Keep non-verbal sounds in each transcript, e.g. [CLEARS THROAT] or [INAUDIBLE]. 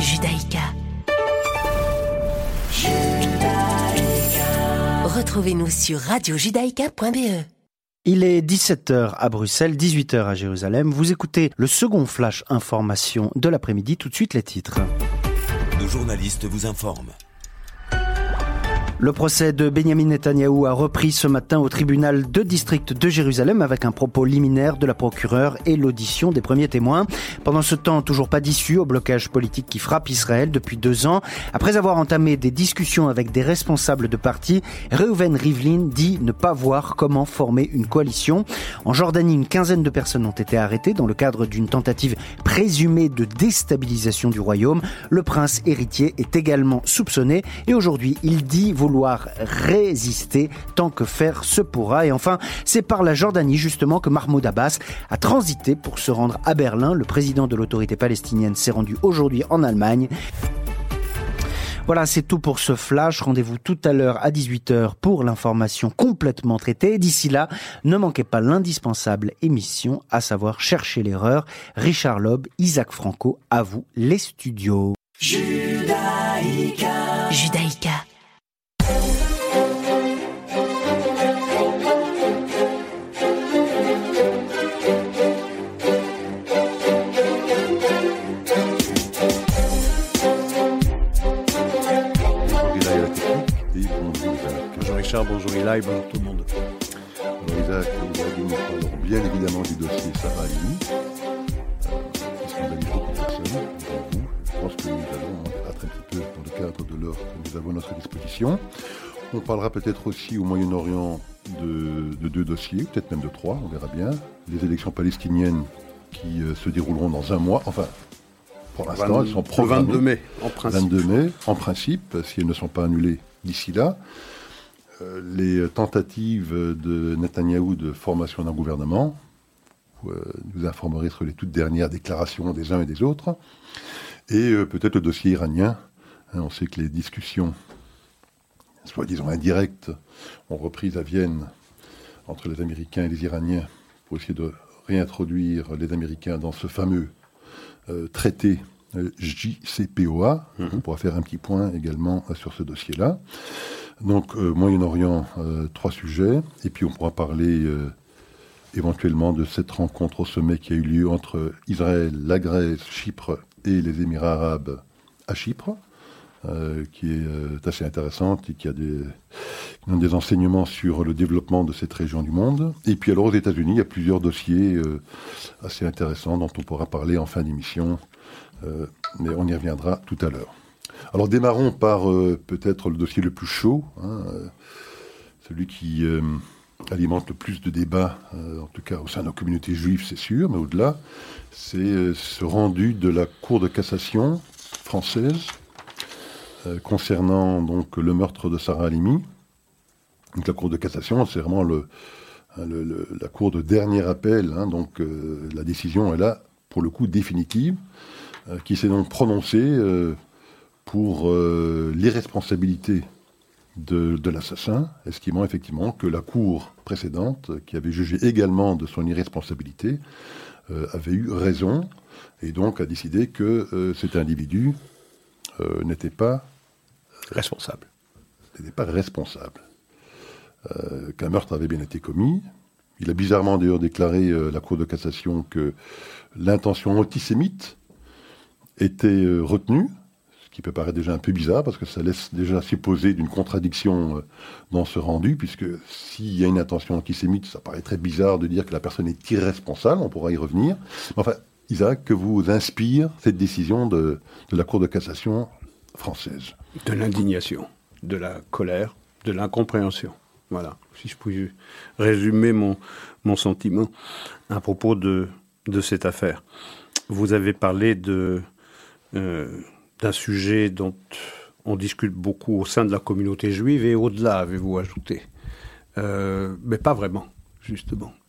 Judaïka. Retrouvez-nous sur radiojudaïka.be. Il est 17h à Bruxelles, 18h à Jérusalem. Vous écoutez le second flash information de l'après-midi. Tout de suite les titres. Nos journalistes vous informent. Le procès de Benjamin Netanyahou a repris ce matin au tribunal de district de Jérusalem avec un propos liminaire de la procureure et l'audition des premiers témoins. Pendant ce temps, toujours pas d'issue au blocage politique qui frappe Israël depuis deux ans. Après avoir entamé des discussions avec des responsables de partis, Reuven Rivlin dit ne pas voir comment former une coalition. En Jordanie, une quinzaine de personnes ont été arrêtées dans le cadre d'une tentative présumée de déstabilisation du royaume. Le prince héritier est également soupçonné et aujourd'hui, il dit vouloir résister tant que faire se pourra. Et enfin, c'est par la Jordanie justement que Mahmoud Abbas a transité pour se rendre à Berlin. Le président de l'autorité palestinienne s'est rendu aujourd'hui en Allemagne. Voilà, c'est tout pour ce flash. Rendez-vous tout à l'heure à 18h pour l'information complètement traitée. D'ici là, ne manquez pas l'indispensable émission, à savoir Chercher l'erreur. Richard Loeb, Isaac Franco, à vous les studios. Judaïka. Bonjour Richard, bonjour Eli, bonjour tout le monde. Isaac, nous bien évidemment du dossier Sarah euh, beaucoup de personnes, vous. Je pense que nous allons cadre de l'heure que nous avons à notre disposition. On parlera peut-être aussi au Moyen-Orient de, de deux dossiers, peut-être même de trois, on verra bien. Les élections palestiniennes qui euh, se dérouleront dans un mois, enfin pour l'instant elles sont Le programmées. 22 mai, en principe. 22 mai, en principe, si elles ne sont pas annulées d'ici là. Euh, les tentatives de Netanyahou de formation d'un gouvernement, vous euh, nous informerez sur les toutes dernières déclarations des uns et des autres, et euh, peut-être le dossier iranien. Hein, on sait que les discussions, soi-disant indirectes, ont repris à Vienne entre les Américains et les Iraniens pour essayer de réintroduire les Américains dans ce fameux euh, traité euh, JCPOA. On pourra faire un petit point également euh, sur ce dossier-là. Donc, Moyen-Orient, trois sujets. Et puis, on pourra parler éventuellement de cette rencontre au sommet qui a eu lieu entre Israël, la Grèce, Chypre et les Émirats arabes à Chypre, euh, qui est euh, assez intéressante et qui a des, des enseignements sur le développement de cette région du monde. Et puis, alors, aux États-Unis, il y a plusieurs dossiers euh, assez intéressants dont on pourra parler en fin d'émission. Mais on y reviendra tout à l'heure. Alors démarrons par peut-être le dossier le plus chaud, hein, celui qui alimente le plus de débats, en tout cas au sein de la communauté juive, c'est sûr, mais au-delà, c'est ce rendu de la Cour de cassation française concernant donc le meurtre de Sarah Halimi. Donc la Cour de cassation, c'est vraiment la Cour de dernier appel, hein, donc euh, la décision est là pour le coup définitive, euh, qui s'est donc prononcée euh, pour euh, l'irresponsabilité de, de l'assassin, estimant effectivement que la Cour précédente, qui avait jugé également de son irresponsabilité, euh, avait eu raison, et donc a décidé que euh, cet individu euh, n'était pas Responsable. n'était pas responsable. Euh, Qu'un meurtre avait bien été commis. Il a bizarrement d'ailleurs déclaré euh, la Cour de cassation que l'intention antisémite était euh, retenue, ce qui peut paraître déjà un peu bizarre parce que ça laisse déjà supposer d'une contradiction euh, dans ce rendu, puisque s'il y a une intention antisémite, ça paraît très bizarre de dire que la personne est irresponsable, on pourra y revenir. Enfin, Isaac, que vous inspire cette décision de, la Cour de cassation française De l'indignation, de la colère, de l'incompréhension. Voilà, si je pouvais résumer mon, mon sentiment à propos de, de cette affaire. Vous avez parlé de, euh, d'un sujet dont on discute beaucoup au sein de la communauté juive et au-delà, avez-vous ajouté. Euh, mais pas vraiment,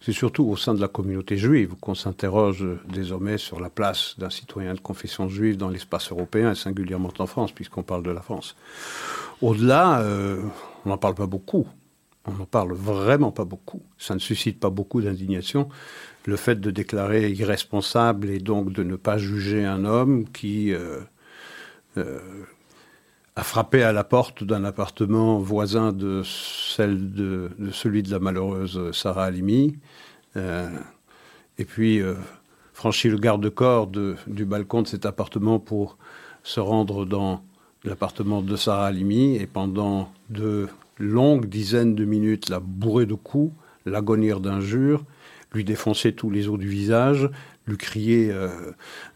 C'est surtout au sein de la communauté juive qu'on s'interroge désormais sur la place d'un citoyen de confession juive dans l'espace européen, et singulièrement en France, puisqu'on parle de la France. Au-delà, euh, on n'en parle pas beaucoup. On n'en parle vraiment pas beaucoup. Ça ne suscite pas beaucoup d'indignation. Le fait de déclarer irresponsable et donc de ne pas juger un homme qui, euh, a frappé à la porte d'un appartement voisin de, celle de, celui de la malheureuse Sarah Halimi, et puis franchit le garde-corps du balcon de cet appartement pour se rendre dans l'appartement de Sarah Halimi, et pendant de longues dizaines de minutes la bourrer de coups, l'agonir d'injures, lui défoncer tous les os du visage, lui crier euh,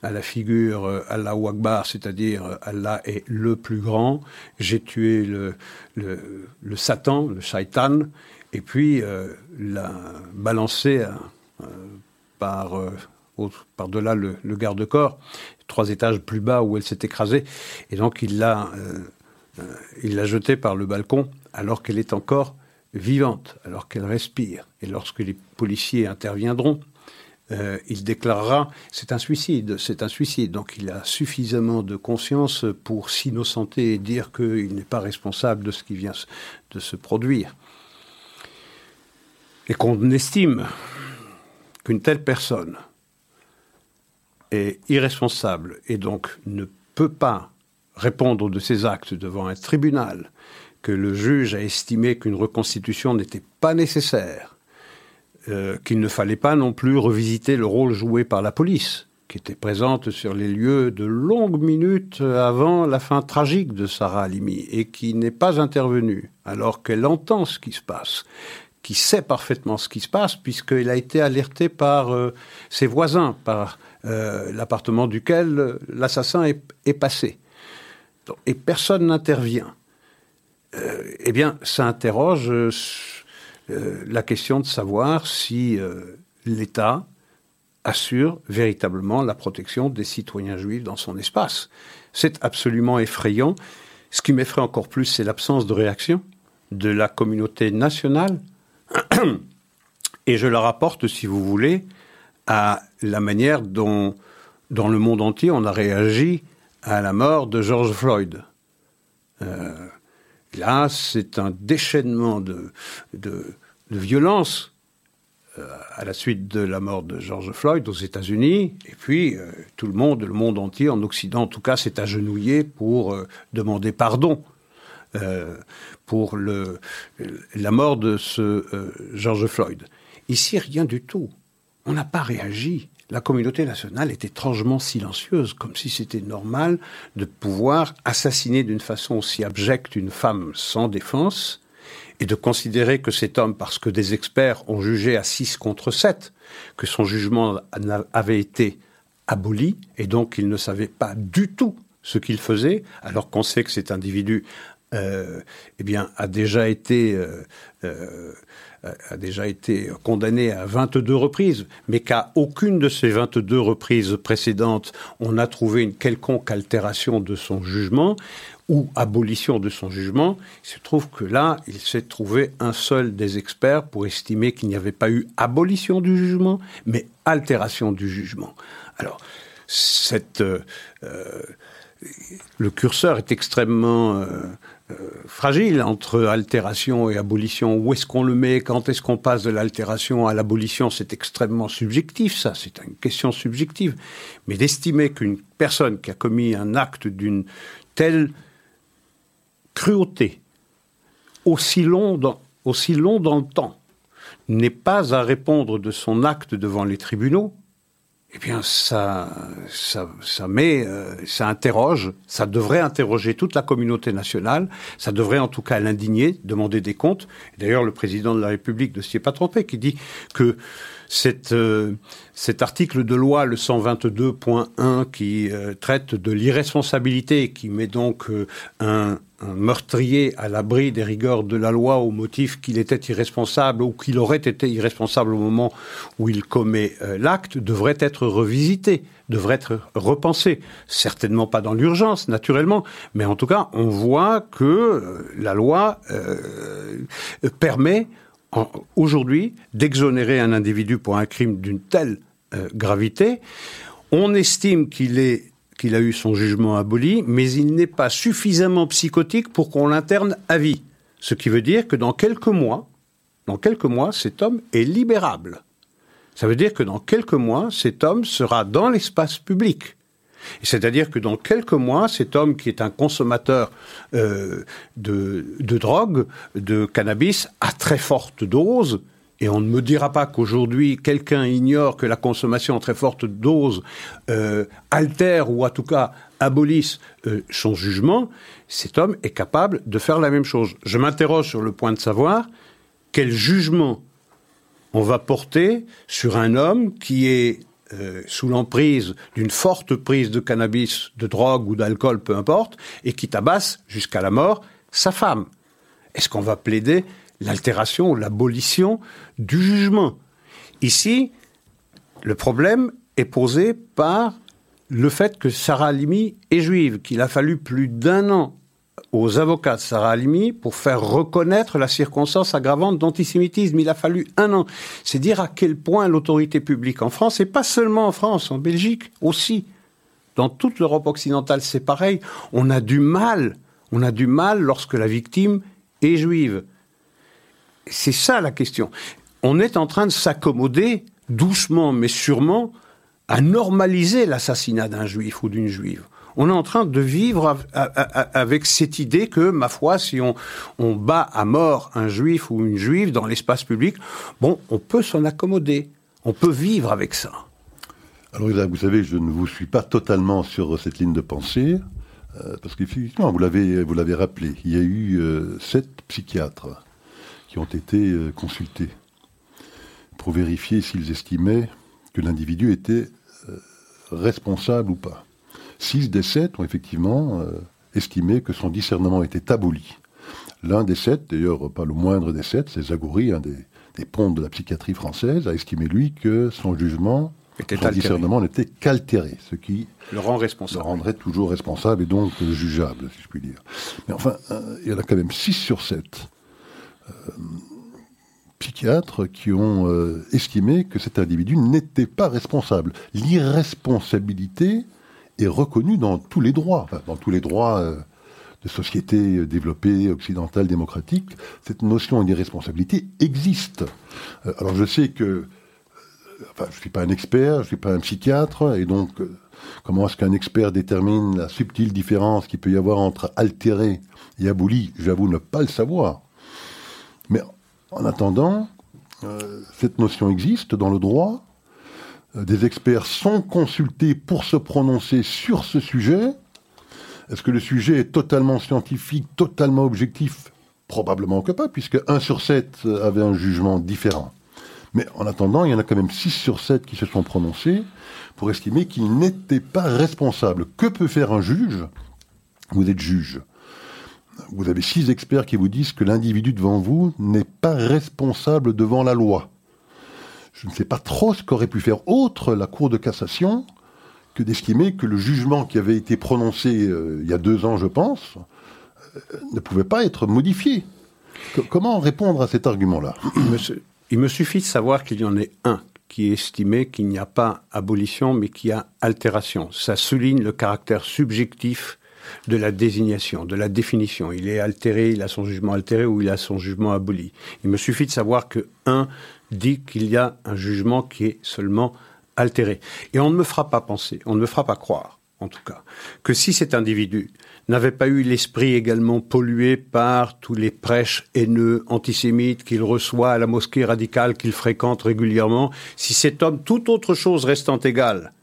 à la figure euh, Allah Akbar, c'est-à-dire euh, Allah est le plus grand, j'ai tué le, le, Satan, le shaitan, et puis la balancer par, par-delà le, le garde-corps, trois étages plus bas où elle s'est écrasée, et donc il l'a il l'a jetée par le balcon alors qu'elle est encore vivante, alors qu'elle respire. Et lorsque les policiers interviendront, euh, il déclarera c'est un suicide, c'est un suicide. Donc il a suffisamment de conscience pour s'innocenter et dire qu'il n'est pas responsable de ce qui vient de se produire. Et qu'on estime qu'une telle personne est irresponsable et donc ne peut pas répondre de ses actes devant un tribunal, que le juge a estimé qu'une reconstitution n'était pas nécessaire, euh, qu'il ne fallait pas non plus revisiter le rôle joué par la police, qui était présente sur les lieux de longues minutes avant la fin tragique de Sarah Halimi, et qui n'est pas intervenue, alors qu'elle entend ce qui se passe, qui sait parfaitement ce qui se passe, puisqu'elle a été alertée par euh, ses voisins, par euh, l'appartement duquel l'assassin est, passé. Et personne n'intervient. Eh bien, ça interroge euh, euh, la question de savoir si l'État assure véritablement la protection des citoyens juifs dans son espace. C'est absolument effrayant. Ce qui m'effraie encore plus, c'est l'absence de réaction de la communauté nationale. [CLEARS THROAT] Et je la rapporte, si vous voulez, à la manière dont, dans le monde entier, on a réagi à la mort de George Floyd. Là, c'est un déchaînement de, violence euh, à la suite de la mort de George Floyd aux États-Unis. Et puis, euh, tout le monde, le monde entier, en Occident en tout cas, s'est agenouillé pour euh, demander pardon pour la mort de ce George Floyd. Ici, rien du tout. On n'a pas réagi la communauté nationale est étrangement silencieuse, comme si c'était normal de pouvoir assassiner d'une façon aussi abjecte une femme sans défense et de considérer que cet homme, parce que des experts ont jugé à 6 contre 7, que son jugement avait été aboli et donc il ne savait pas du tout ce qu'il faisait, alors qu'on sait que cet individu euh, eh a déjà été euh, euh, a déjà été condamné à 22 reprises, mais qu'à aucune de ces 22 reprises précédentes, on n'a trouvé une quelconque altération de son jugement ou abolition de son jugement, il se trouve que là, il s'est trouvé un seul des experts pour estimer qu'il n'y avait pas eu abolition du jugement, mais altération du jugement. Alors, cette, euh, le curseur est extrêmement euh, euh, fragile entre altération et abolition. Où est-ce qu'on le met? Quand est-ce qu'on passe de l'altération à l'abolition? C'est extrêmement subjectif, ça. C'est une question subjective. Mais d'estimer qu'une personne qui a commis un acte d'une telle cruauté, aussi long dans, aussi long dans le temps, n'est pas à répondre de son acte devant les tribunaux, eh bien, ça, ça, ça met, euh, ça interroge, ça devrait interroger toute la communauté nationale, ça devrait en tout cas l'indigner, demander des comptes. D'ailleurs, le président de la République ne s'y est pas trompé, qui dit que euh, cet article de loi, le 122.1, qui euh, traite de l'irresponsabilité, qui met donc un, un meurtrier à l'abri des rigueurs de la loi au motif qu'il était irresponsable ou qu'il aurait été irresponsable au moment où il commet euh, l'acte devrait être revisité, devrait être repensé. Certainement pas dans l'urgence, naturellement, mais en tout cas, on voit que euh, la loi euh, permet aujourd'hui d'exonérer un individu pour un crime d'une telle gravité. On estime qu'il est qu'il a eu son jugement aboli, mais il n'est pas suffisamment psychotique pour qu'on l'interne à vie. Ce qui veut dire que dans quelques mois, dans quelques mois, cet homme est libérable. Ça veut dire que dans quelques mois, cet homme sera dans l'espace public. C'est-à-dire que dans quelques mois, cet homme qui est un consommateur euh, de, drogue, de cannabis, à très forte dose, et on ne me dira pas qu'aujourd'hui quelqu'un ignore que la consommation en très forte dose euh, altère ou en tout cas abolisse euh, son jugement, cet homme est capable de faire la même chose. Je m'interroge sur le point de savoir quel jugement on va porter sur un homme qui est euh, sous l'emprise d'une forte prise de cannabis, de drogue ou d'alcool, peu importe, et qui tabasse jusqu'à la mort sa femme. Est-ce qu'on va plaider l'altération ou l'abolition du jugement? Ici, le problème est posé par le fait que Sarah Halimi est juive, qu'il a fallu plus d'un an aux avocats de Sarah Halimi pour faire reconnaître la circonstance aggravante d'antisémitisme. Il a fallu un an. C'est dire à quel point l'autorité publique en France, et pas seulement en France, en Belgique aussi, dans toute l'Europe occidentale, c'est pareil. On a du mal, on a du mal lorsque la victime est juive. C'est ça la question. On est en train de s'accommoder doucement mais sûrement à normaliser l'assassinat d'un juif ou d'une juive. On est en train de vivre avec cette idée que, ma foi, si on, bat à mort un juif ou une juive dans l'espace public, bon, on peut s'en accommoder. On peut vivre avec ça. Alors, vous savez, je ne vous suis pas totalement sur cette ligne de pensée, euh, parce qu'effectivement, vous l'avez, vous l'avez rappelé, il y a eu euh, sept psychiatres qui ont été euh, consultés pour vérifier s'ils estimaient que l'individu était responsable ou pas. Six des sept ont effectivement euh, estimé que son discernement était aboli. L'un des sept, d'ailleurs pas le moindre des sept, c'est Zagoury, un des, pontes de la psychiatrie française, a estimé lui que son jugement, son discernement n'était qu'altéré, ce qui le rend responsable. Le rendrait toujours responsable et donc jugeable, si je puis dire. Mais enfin, euh, il y en a quand même six sur sept euh, psychiatres qui ont estimé que cet individu n'était pas responsable. L'irresponsabilité est reconnue dans tous les droits, dans tous les droits euh, de sociétés développées, occidentales, démocratiques. Cette notion d'irresponsabilité existe. Euh, alors je sais que, euh, enfin, je ne suis pas un expert, je ne suis pas un psychiatre, et donc comment est-ce qu'un expert détermine la subtile différence qu'il peut y avoir entre altéré et aboli? J'avoue ne pas le savoir. Mais en attendant, cette notion existe dans le droit, euh, des experts sont consultés pour se prononcer sur ce sujet. Est-ce que le sujet est totalement scientifique, totalement objectif? Probablement que pas, puisque 1 sur 7 avait un jugement différent. Mais en attendant, il y en a quand même 6 sur 7 qui se sont prononcés pour estimer qu'il n'était pas responsable. Que peut faire un juge? Vous êtes juge. Vous avez 6 experts qui vous disent que l'individu devant vous n'est pas responsable devant la loi je ne sais pas trop ce qu'aurait pu faire autre la Cour de cassation que d'estimer que le jugement qui avait été prononcé euh, il y a deux ans, je pense, euh, ne pouvait pas être modifié. comment répondre à cet argument-là? Il me, suffit de savoir qu'il y en ait un qui estimé qu'il n'y a pas abolition, mais qu'il y a altération. Ça souligne le caractère subjectif de la désignation, de la définition. Il est altéré, il a son jugement altéré ou il a son jugement aboli. Il me suffit de savoir que un dit qu'il y a un jugement qui est seulement altéré. Et on ne me fera pas penser, on ne me fera pas croire, en tout cas, que si cet individu n'avait pas eu l'esprit également pollué par tous les prêches haineux, antisémites qu'il reçoit à la mosquée radicale qu'il fréquente régulièrement, si cet homme, toute autre chose restant égale,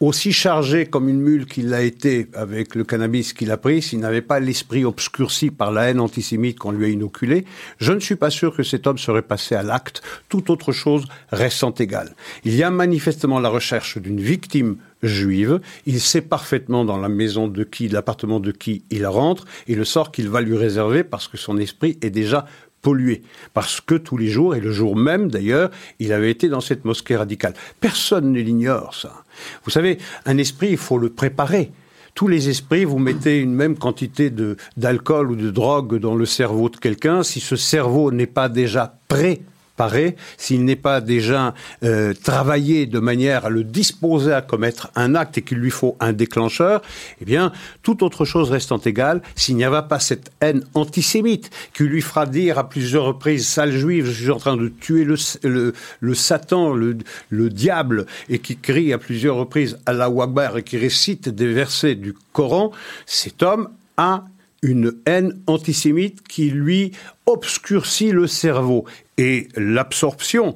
aussi chargé comme une mule qu'il l'a été avec le cannabis qu'il a pris, s'il n'avait pas l'esprit obscurci par la haine antisémite qu'on lui a inoculée, je ne suis pas sûr que cet homme serait passé à l'acte, toute autre chose restant égale. Il y a manifestement la recherche d'une victime juive, il sait parfaitement dans la maison de qui, l'appartement de qui il rentre, et le sort qu'il va lui réserver parce que son esprit est déjà pollué. Parce que tous les jours, et le jour même d'ailleurs, il avait été dans cette mosquée radicale. Personne ne l'ignore, ça. Vous savez, un esprit, il faut le préparer. Tous les esprits, vous mettez une même quantité d'alcool ou de drogue dans le cerveau de quelqu'un. Si ce cerveau n'est pas déjà prêt paré, s'il n'est pas déjà euh, travaillé de manière à le disposer à commettre un acte et qu'il lui faut un déclencheur, eh bien, toute autre chose restant égale, s'il n'y avait pas cette haine antisémite qui lui fera dire à plusieurs reprises, sale juive, je suis en train de tuer le, le, le Satan, le, le diable, et qui crie à plusieurs reprises Allah Akbar et qui récite des versets du Coran, cet homme a une haine antisémite qui lui obscurcit le cerveau. Et l'absorption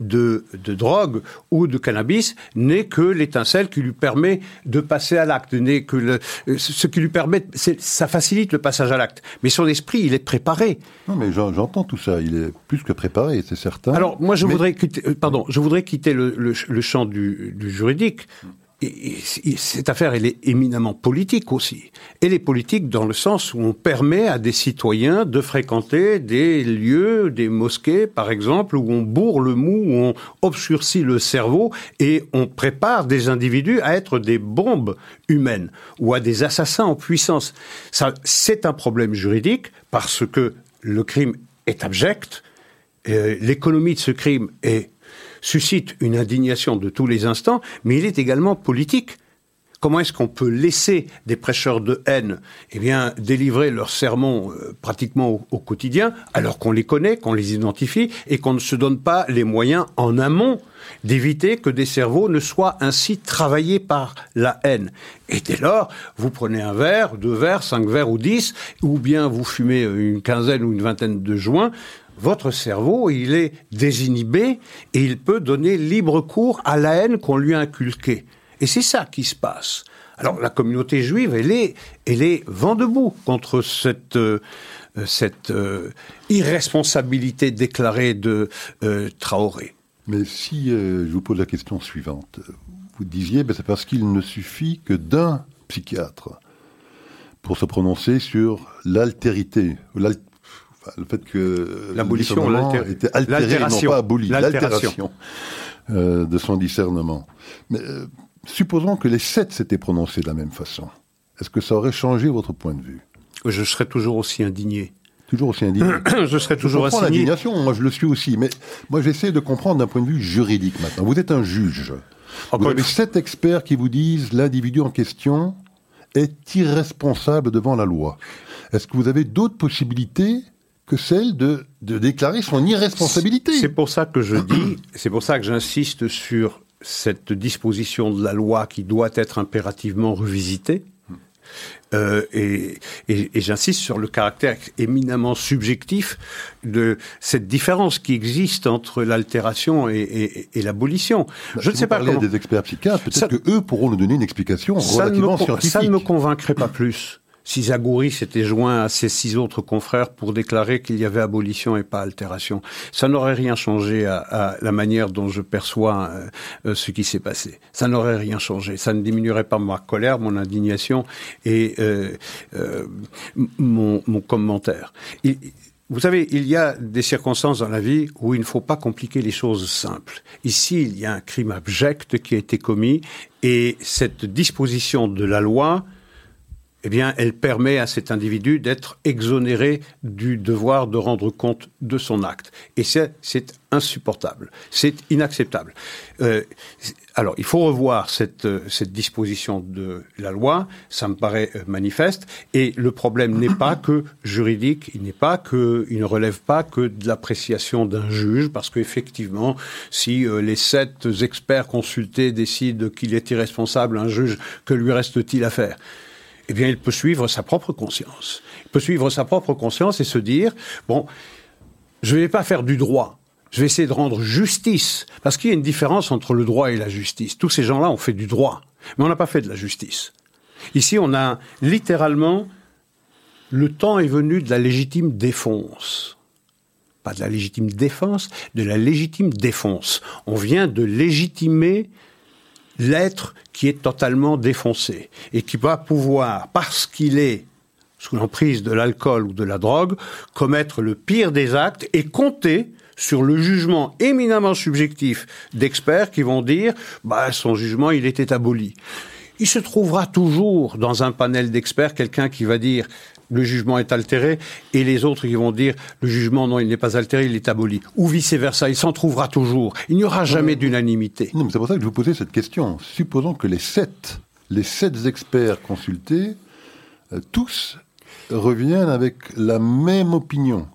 de, de, drogue ou de cannabis n'est que l'étincelle qui lui permet de passer à l'acte, n'est que le, ce qui lui permet, ça facilite le passage à l'acte. Mais son esprit, il est préparé. Non, mais j'entends tout ça. Il est plus que préparé, c'est certain. Alors moi, je voudrais quitter, euh, pardon, je voudrais quitter le, le, le champ du, du juridique et, cette affaire, elle est éminemment politique aussi. Elle est politique dans le sens où on permet à des citoyens de fréquenter des lieux, des mosquées, par exemple, où on bourre le mou, où on obscurcit le cerveau et on prépare des individus à être des bombes humaines ou à des assassins en puissance. Ça, c'est un problème juridique parce que le crime est abject, euh, l'économie de ce crime est suscite une indignation de tous les instants, mais il est également politique. Comment est-ce qu'on peut laisser des prêcheurs de haine eh bien, délivrer leurs sermons euh, pratiquement au, quotidien, alors qu'on les connaît, qu'on les identifie, et qu'on ne se donne pas les moyens en amont d'éviter que des cerveaux ne soient ainsi travaillés par la haine? Et dès lors, vous prenez un verre, deux verres, cinq verres ou dix, ou bien vous fumez une quinzaine ou une vingtaine de joints, votre cerveau, il est désinhibé et il peut donner libre cours à la haine qu'on lui a inculquée. Et c'est ça qui se passe. Alors la communauté juive, elle est, elle est vent debout contre cette, euh, cette euh, irresponsabilité déclarée de euh, Traoré. Mais si je vous pose la question suivante, vous disiez, ben, c'est parce qu'il ne suffit que d'un psychiatre pour se prononcer sur l'altérité, le fait que l'abolition était altéré, non pas aboli, l'altération euh, de son discernement. Mais euh, supposons que les sept s'étaient prononcés de la même façon. Est-ce que ça aurait changé votre point de vue? Je serais toujours aussi indigné. Toujours aussi indigné. [CLEARS THROAT] je serais toujours je l'indignation, moi je le suis aussi, mais moi j'essaie de comprendre d'un point de vue juridique maintenant. Vous êtes un juge. vous avez sept experts qui vous disent l'individu en question est irresponsable devant la loi. Est-ce que vous avez d'autres possibilités que celle de, de déclarer son irresponsabilité. C'est pour ça que je dis, [CLEARS THROAT] c'est pour ça que j'insiste sur cette disposition de la loi qui doit être impérativement revisitée. Euh, et, et, et j'insiste sur le caractère éminemment subjectif de cette différence qui existe entre l'altération et, et l'abolition. Bah, je ne sais pas comment... des experts psychiatres, peut-être que eux pourront nous donner une explication relativement scientifique. Ça ne me convaincrait pas plus si Zagouri s'était joint à ses six autres confrères pour déclarer qu'il y avait abolition et pas altération. Ça n'aurait rien changé à, la manière dont je perçois euh, euh, ce qui s'est passé. Ça n'aurait rien changé. Ça ne diminuerait pas ma colère, mon indignation et euh, mon, commentaire. vous savez, il y a des circonstances dans la vie où il ne faut pas compliquer les choses simples. Ici, il y a un crime abject qui a été commis et cette disposition de la loi eh bien, elle permet à cet individu d'être exonéré du devoir de rendre compte de son acte. Et c'est insupportable, c'est inacceptable. Euh, alors, il faut revoir cette, euh, cette disposition de la loi, ça me paraît euh, manifeste, et le problème n'est pas que juridique, il n'est pas que, il ne relève pas que de l'appréciation d'un juge, parce qu'effectivement, si les sept experts consultés décident qu'il est irresponsable, un juge, que lui reste-t-il à faire? Eh bien, il peut suivre sa propre conscience. Il peut suivre sa propre conscience et se dire, bon, je ne vais pas faire du droit. Je vais essayer de rendre justice. Parce qu'il y a une différence entre le droit et la justice. Tous ces gens-là ont fait du droit. Mais on n'a pas fait de la justice. Ici, on a littéralement, le temps est venu de la légitime défense. Pas de la légitime défense, de la légitime défense. On vient de légitimer l'être qui est totalement défoncé et qui va pouvoir, parce qu'il est sous l'emprise de l'alcool ou de la drogue, commettre le pire des actes et compter sur le jugement éminemment subjectif d'experts qui vont dire bah son jugement il était aboli. il se trouvera toujours dans un panel d'experts quelqu'un qui va dire le jugement est altéré, et les autres qui vont dire le jugement, non, il n'est pas altéré, il est aboli. Ou vice-versa, il s'en trouvera toujours. Il n'y aura jamais d'unanimité. Non, mais c'est pour ça que je vous posais cette question. Supposons que les sept, les sept experts consultés, euh, tous reviennent avec la même opinion.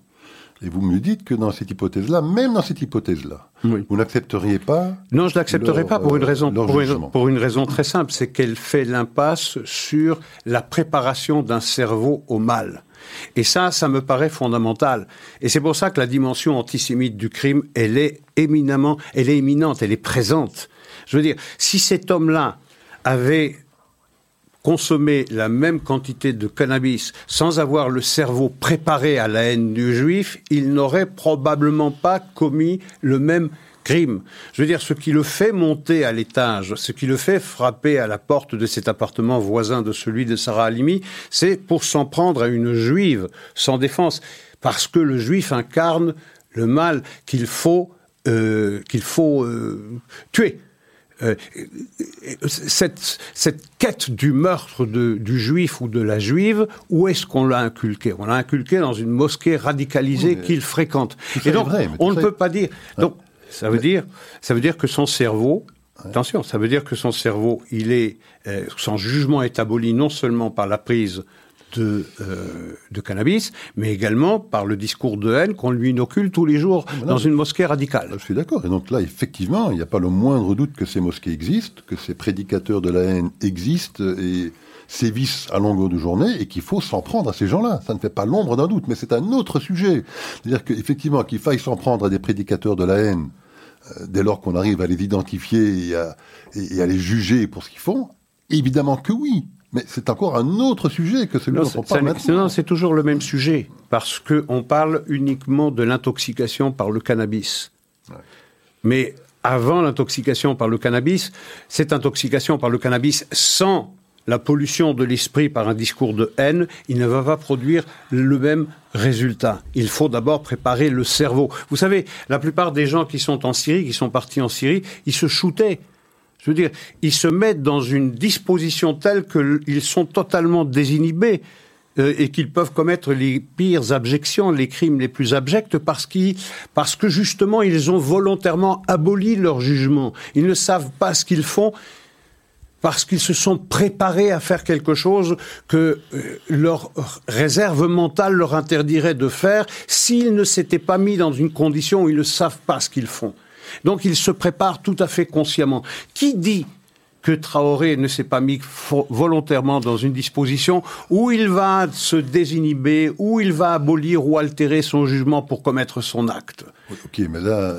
Et vous me dites que dans cette hypothèse-là, même dans cette hypothèse-là, Oui. vous n'accepteriez pas Non, je n'accepterai pas pour une euh, raison, une, pour une raison très simple, c'est qu'elle fait l'impasse sur la préparation d'un cerveau au mal. Et ça, ça me paraît fondamental. Et c'est pour ça que la dimension antisémite du crime, elle est éminemment, elle est éminente, elle est présente. Je veux dire, si cet homme-là avait consommer la même quantité de cannabis sans avoir le cerveau préparé à la haine du juif, il n'aurait probablement pas commis le même crime. Je veux dire, ce qui le fait monter à l'étage, ce qui le fait frapper à la porte de cet appartement voisin de celui de Sarah Halimi, c'est pour s'en prendre à une juive sans défense, parce que le juif incarne le mal qu'il faut, euh, qu'il faut euh, tuer. Euh, cette, cette quête du meurtre de, du juif ou de la juive, où est-ce qu'on l'a inculqué? On l'a inculqué dans une mosquée radicalisée Oui, qu'il fréquente. Et donc, vrai, on ne peut pas dire. Donc, ça veut dire, ça veut dire que son cerveau. Attention, ça veut dire que son cerveau, il est, euh, son jugement est aboli non seulement par la prise de, euh, de cannabis, mais également par le discours de haine qu'on lui inocule tous les jours dans une mosquée radicale. Je suis d'accord. Et donc là, effectivement, il n'y a pas le moindre doute que ces mosquées existent, que ces prédicateurs de la haine existent et sévissent à longueur de journée et qu'il faut s'en prendre à ces gens-là. Ça ne fait pas l'ombre d'un doute, mais c'est un autre sujet. C'est-à-dire qu'effectivement, qu'il faille s'en prendre à des prédicateurs de la haine euh, dès lors qu'on arrive à les identifier et à, et- et à les juger pour ce qu'ils font, évidemment que oui. Mais c'est encore un autre sujet que celui Non, dont on parle maintenant. non, c'est toujours le même sujet, parce qu'on parle uniquement de l'intoxication par le cannabis. Mais avant l'intoxication par le cannabis, cette intoxication par le cannabis sans la pollution de l'esprit par un discours de haine, il ne va pas produire le même résultat. Il faut d'abord préparer le cerveau. Vous savez, la plupart des gens qui sont en Syrie, qui sont partis en Syrie, ils se shootaient. Je veux dire, ils se mettent dans une disposition telle qu'ils sont totalement désinhibés euh, et qu'ils peuvent commettre les pires abjections, les crimes les plus abjects, parce, parce que justement, ils ont volontairement aboli leur jugement. Ils ne savent pas ce qu'ils font parce qu'ils se sont préparés à faire quelque chose que euh, leur réserve mentale leur interdirait de faire s'ils ne s'étaient pas mis dans une condition où ils ne savent pas ce qu'ils font. Donc ils se préparent tout à fait consciemment. Qui dit que Traoré ne s'est pas mis volontairement dans une disposition où il va se désinhiber, où il va abolir ou altérer son jugement pour commettre son acte? Ok, mais là,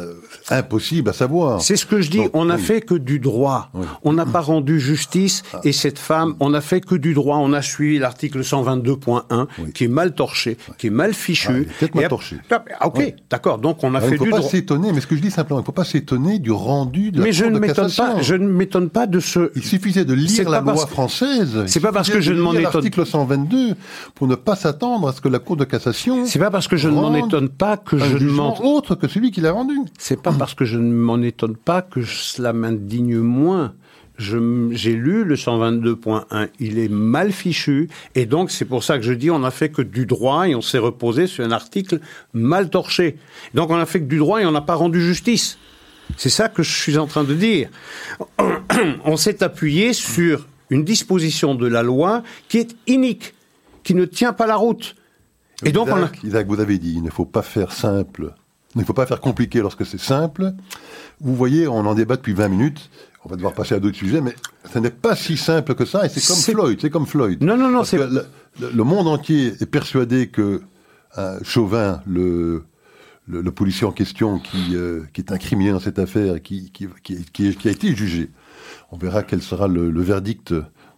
impossible à savoir. c'est ce que je dis. Donc, on n'a oui. fait que du droit. Oui. On n'a pas rendu justice. Et cette femme, on n'a fait que du droit. On a suivi l'article 122.1, Oui. qui est mal torché, qui est mal Ah, fichu. il est peut-être mal torché. Ah, Ok, d'accord. Donc on a Alors, il fait ne faut du pas droit. s'étonner, mais ce que je dis simplement, il ne faut pas s'étonner du rendu de la Mais je Cour ne de cassation. pas. Je ne m'étonne pas de ce. Il suffisait de lire la loi parce- française. C'est Il pas parce que je ne m'en lire étonne- L'article 122 pour ne pas s'attendre à ce que la Cour de cassation. C'est pas parce que je ne m'en étonne pas que je ne jugement que celui qu'il a rendu. C'est pas parce que je ne m'en étonne pas que cela m'indigne moins. J'ai lu le 122.1, il est mal fichu, et donc c'est pour ça que je dis on n'a fait que du droit et on s'est reposé sur un article mal torché. Donc on n'a fait que du droit et on n'a pas rendu justice. C'est ça que je suis en train de dire. [CLEARS THROAT] On s'est appuyé sur une disposition de la loi qui est inique, qui ne tient pas la route. Et donc on a... Isaac, Isaac, vous avez dit, il ne faut pas faire simple. Il ne faut pas faire compliqué lorsque c'est simple. Vous voyez, on en débat depuis 20 minutes. On va devoir passer à d'autres sujets, mais ce n'est pas si simple que ça. Et c'est comme Floyd. C'est comme Floyd. Non, non, non, Parce c'est- que le, monde entier est persuadé que euh, Chauvin, le, le, le policier en question, qui, euh, qui est incriminé dans cette affaire, qui, qui, qui, qui- qui a été jugé, on verra quel sera le, le verdict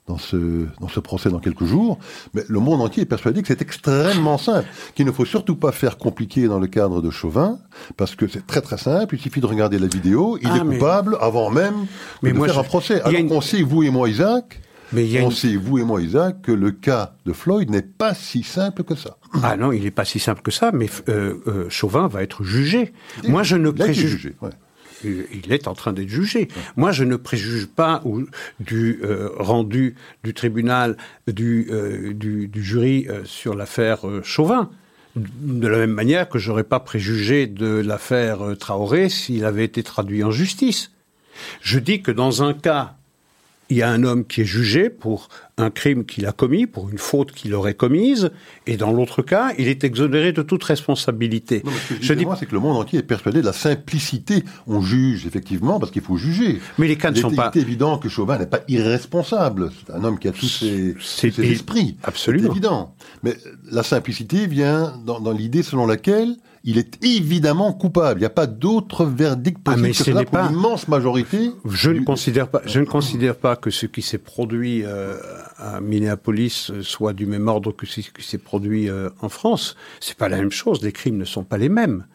dans ce, dans ce procès dans quelques jours. Mais le monde entier est persuadé que c'est extrêmement simple, qu'il ne faut surtout pas faire compliqué dans le cadre de Chauvin, parce que c'est très très simple, il suffit de regarder la vidéo, il Ah, est mais- coupable avant même Mais de moi, faire je- un procès. Alors une- qu'on sait, vous et moi, Isaac, Mais y a on une- sait, vous et moi, Isaac, que le cas de Floyd n'est pas si simple que ça. [COUGHS] Ah non, il n'est pas si simple que ça, mais euh, euh, Chauvin va être jugé. Moi, je ne préjuge. jugé, ouais. Il est en train d'être jugé. Moi, je ne préjuge pas du euh, rendu du tribunal, du, euh, jury euh, sur l'affaire euh, Chauvin. De la même manière que j'aurais pas préjugé de l'affaire euh, Traoré s'il avait été traduit en justice. Je dis que dans un cas, il y a un homme qui est jugé pour un crime qu'il a commis, pour une faute qu'il aurait commise, et dans l'autre cas, il est exonéré de toute responsabilité. Non, ce que je, dis, c'est que le monde entier est persuadé de la simplicité. On juge, effectivement, parce qu'il faut juger. Mais les cas ne sont pas- Il est évident que Chauvin n'est pas irresponsable. C'est un homme qui a tous ses, C'est- ses esprits. Absolument. C'est évident. Mais la simplicité vient dans, dans l'idée selon laquelle il est évidemment coupable. Il n'y a pas d'autre verdict Ah, possible mais que ce n'est pour pas- l'immense majorité. Je ne considère pas, je ne considère pas que ce qui s'est produit euh, à Minneapolis soit du même ordre que ce qui s'est produit euh, en France. C'est pas la même chose. Les crimes ne sont pas les mêmes.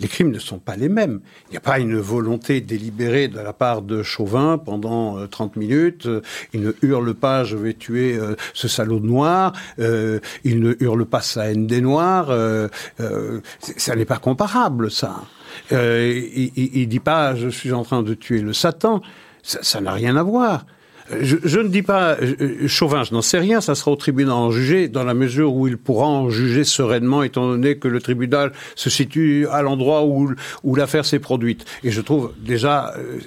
Les crimes ne sont pas les mêmes. Il n'y a pas une volonté délibérée de la part de Chauvin pendant euh, 30 minutes. Euh, Il ne hurle pas je vais tuer euh, ce salaud noir. Euh, il ne hurle pas sa haine des noirs. Euh, euh, ça n'est pas comparable, ça. Euh, il, il dit pas je suis en train de tuer le Satan. Ça n'a rien à voir. Je, ne dis pas euh, Chauvin, je n'en sais rien, ça sera au tribunal en juger dans la mesure où il pourra en juger sereinement étant donné que le tribunal se situe à l'endroit où, où l'affaire s'est produite. Et je trouve déjà euh,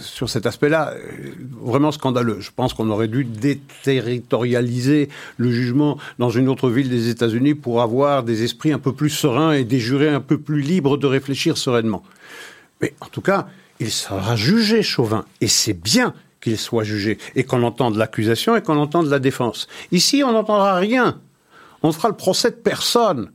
sur cet aspect-là euh, vraiment scandaleux. Je pense qu'on aurait dû déterritorialiser le jugement dans une autre ville des États-Unis pour avoir des esprits un peu plus sereins et des jurés un peu plus libres de réfléchir sereinement. Mais en tout cas, il sera jugé, Chauvin, et c'est bien qu'il soit jugé, et qu'on entende l'accusation et qu'on entende la défense. Ici, on n'entendra rien. On fera le procès de personne.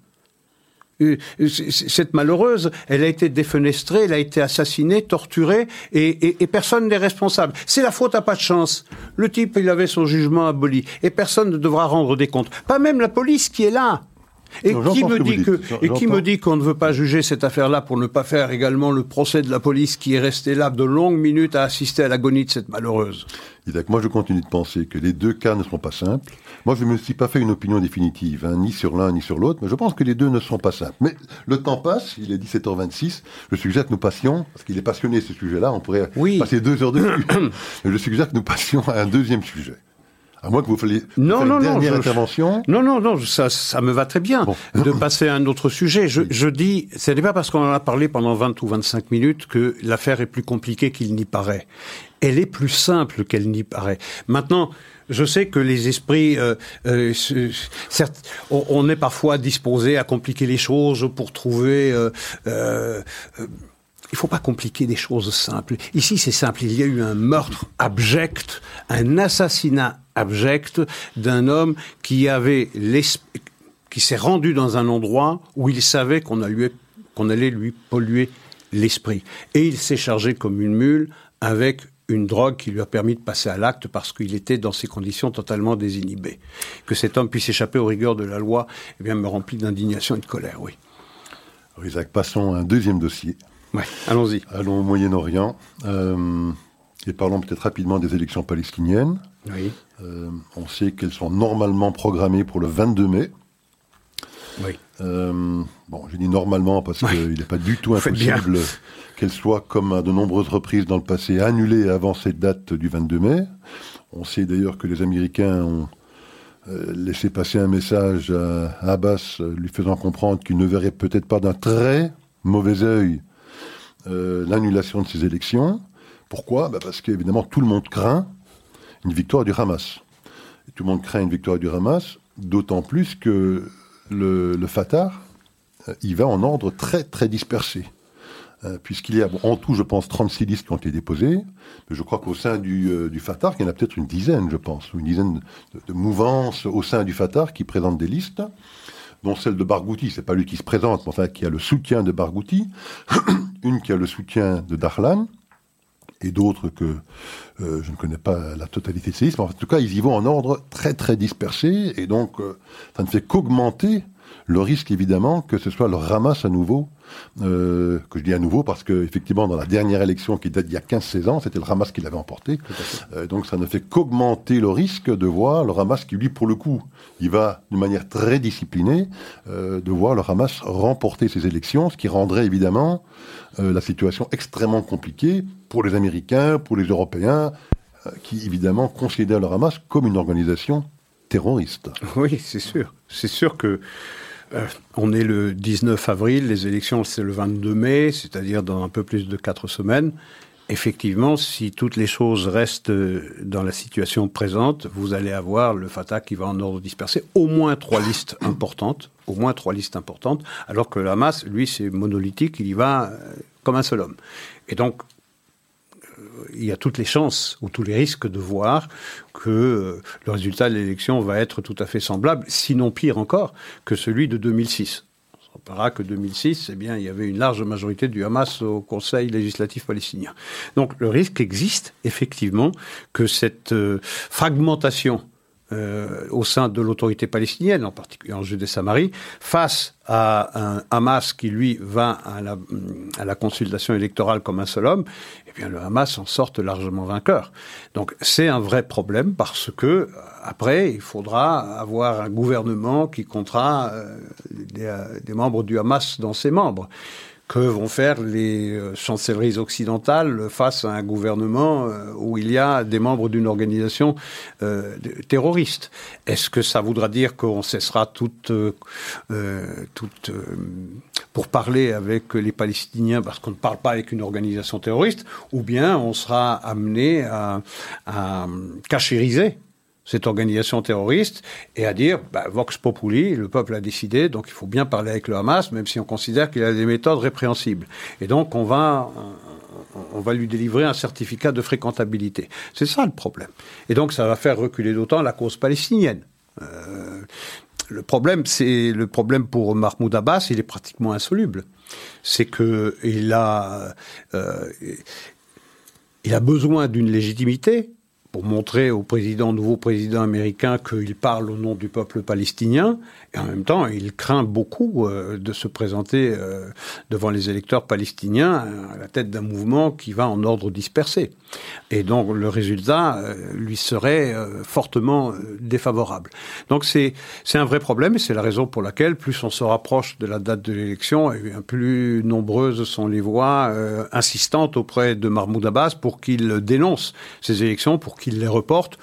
Euh, c- Cette malheureuse, elle a été défenestrée, elle a été assassinée, torturée, et- et personne n'est responsable. C'est la faute à pas de chance. Le type, il avait son jugement aboli, et personne ne devra rendre des comptes. Pas même la police qui est là. Et Non, qui me que dit vous que, dites. et qui me J'entends. dit qu'on ne veut pas juger cette affaire-là pour ne pas faire également le procès de la police qui est resté là de longues minutes à assister à l'agonie de cette malheureuse. Isaac, moi je continue de penser que les deux cas ne sont pas simples. Moi je ne me suis pas fait une opinion définitive, hein, ni sur l'un ni sur l'autre, mais je pense que les deux ne sont pas simples. Mais le temps passe, il est 17h26, je suggère que nous passions, parce qu'il est passionné ce sujet-là, on pourrait Oui. passer deux heures dessus, [COUGHS] je suggère que nous passions à un deuxième sujet. À moins que vous fassiez Non, une non, non, dernière je- intervention. Non, non, non, ça, ça me va très bien Bon. de passer à un autre sujet. Je, je dis, ce n'est pas parce qu'on en a parlé pendant 20 ou 25 minutes que l'affaire est plus compliquée qu'il n'y paraît. Elle est plus simple qu'elle n'y paraît. Maintenant, je sais que les esprits, euh, euh, certes, on, on est parfois disposé à compliquer les choses pour trouver. Euh, euh, euh, il faut pas compliquer des choses simples. Ici, c'est simple. Il y a eu un meurtre abject, un assassinat abject d'un homme qui avait qui s'est rendu dans un endroit où il savait qu'on allait, qu'on allait lui polluer l'esprit. Et il s'est chargé comme une mule avec une drogue qui lui a permis de passer à l'acte parce qu'il était dans ces conditions totalement désinhibé. Que cet homme puisse échapper aux rigueurs de la loi, eh bien, me remplit d'indignation et de colère, oui. Isaac, passons à un deuxième dossier. Ouais, allons-y. Allons au Moyen-Orient, euh, et parlons peut-être rapidement des élections palestiniennes. Oui, Euh, on sait qu'elles sont normalement programmées pour le 22 mai. oui. Euh, bon, je dis normalement parce qu'il n'est pas du tout impossible qu'elles soient, comme à de nombreuses reprises dans le passé, annulées avant cette date du 22 mai. On sait d'ailleurs que les Américains ont euh, laissé passer un message à Abbas lui faisant comprendre qu'il ne verrait peut-être pas d'un très mauvais œil euh, l'annulation de ces élections. Pourquoi? Bah Parce qu'évidemment tout le monde craint une victoire du Hamas. Tout le monde craint une victoire du Hamas, d'autant plus que le, le Fatah, euh, il va en ordre très très dispersé. Euh, Puisqu'il y a en tout, je pense, 36 listes qui ont été déposées. Je crois qu'au sein du, euh, du Fatah, il y en a peut-être une dizaine, je pense, ou une dizaine de, de mouvances au sein du Fatah qui présentent des listes, dont celle de Barghouti. C'est pas lui qui se présente, mais enfin qui a le soutien de Barghouti, [CLEARS THROAT] une qui a le soutien de Darlan, et d'autres que euh, je ne connais pas la totalité de ces listes, mais en tout cas, ils y vont en ordre très très dispersé, et donc euh, ça ne fait qu'augmenter le risque évidemment que ce soit le Hamas à nouveau, euh, que je dis à nouveau parce que effectivement dans la dernière élection qui date d'il y a 15-16 ans, c'était le Hamas qui l'avait emporté. Euh, donc ça ne fait qu'augmenter le risque de voir le Hamas qui lui pour le coup, il va d'une manière très disciplinée, euh, de voir le Hamas remporter ces élections, ce qui rendrait évidemment la situation extrêmement compliquée pour les Américains, pour les Européens, qui évidemment considèrent le Hamas comme une organisation terroriste. Oui, c'est sûr. C'est sûr que euh, on est le 19 avril, les élections c'est le 22 mai, c'est-à-dire dans un peu plus de quatre semaines. Effectivement, si toutes les choses restent dans la situation présente, vous allez avoir le Fatah qui va en ordre dispersé, au moins trois listes importantes, au moins trois listes importantes, alors que le Hamas, lui, c'est monolithique, il y va euh, comme un seul homme. Et donc, il y a toutes les chances ou tous les risques de voir que euh, le résultat de l'élection va être tout à fait semblable, sinon pire encore, que celui de 2006. On rappellera que 2006, eh bien, il y avait une large majorité du Hamas au Conseil législatif palestinien. Donc le risque existe effectivement que cette euh, fragmentation euh, au sein de l'autorité palestinienne, en particulier en Judée-Samarie, face à un Hamas qui, lui, va à la, consultation électorale comme un seul homme, eh bien, le Hamas en sorte largement vainqueur. Donc, c'est un vrai problème parce que, après, il faudra avoir un gouvernement qui comptera euh, des membres du Hamas dans ses membres que vont faire les chancelleries occidentales face à un gouvernement où il y a des membres d'une organisation euh, terroriste. Est-ce que ça voudra dire qu'on cessera toute, euh, euh, pour parler avec les Palestiniens parce qu'on ne parle pas avec une organisation terroriste, ou bien on sera amené à, à cachériser cette organisation terroriste et à dire bah, Vox Populi, le peuple a décidé, donc il faut bien parler avec le Hamas, même si on considère qu'il a des méthodes répréhensibles. Et donc on va, on va lui délivrer un certificat de fréquentabilité. C'est ça le problème. Et donc ça va faire reculer d'autant la cause palestinienne. Euh, le problème, c'est le problème pour Mahmoud Abbas, il est pratiquement insoluble. C'est que il a, euh, il a besoin d'une légitimité pour montrer au nouveau président américain qu'il parle au nom du peuple palestinien, et en même temps, il craint beaucoup euh, de se présenter euh, devant les électeurs palestiniens à la tête d'un mouvement qui va en ordre dispersé. Et donc, le résultat euh, lui serait fortement défavorable. Donc, c'est un vrai problème, et c'est la raison pour laquelle, plus on se rapproche de la date de l'élection, plus nombreuses sont les voix insistantes auprès de Mahmoud Abbas pour qu'il dénonce ces élections, pour qu'il les reporte.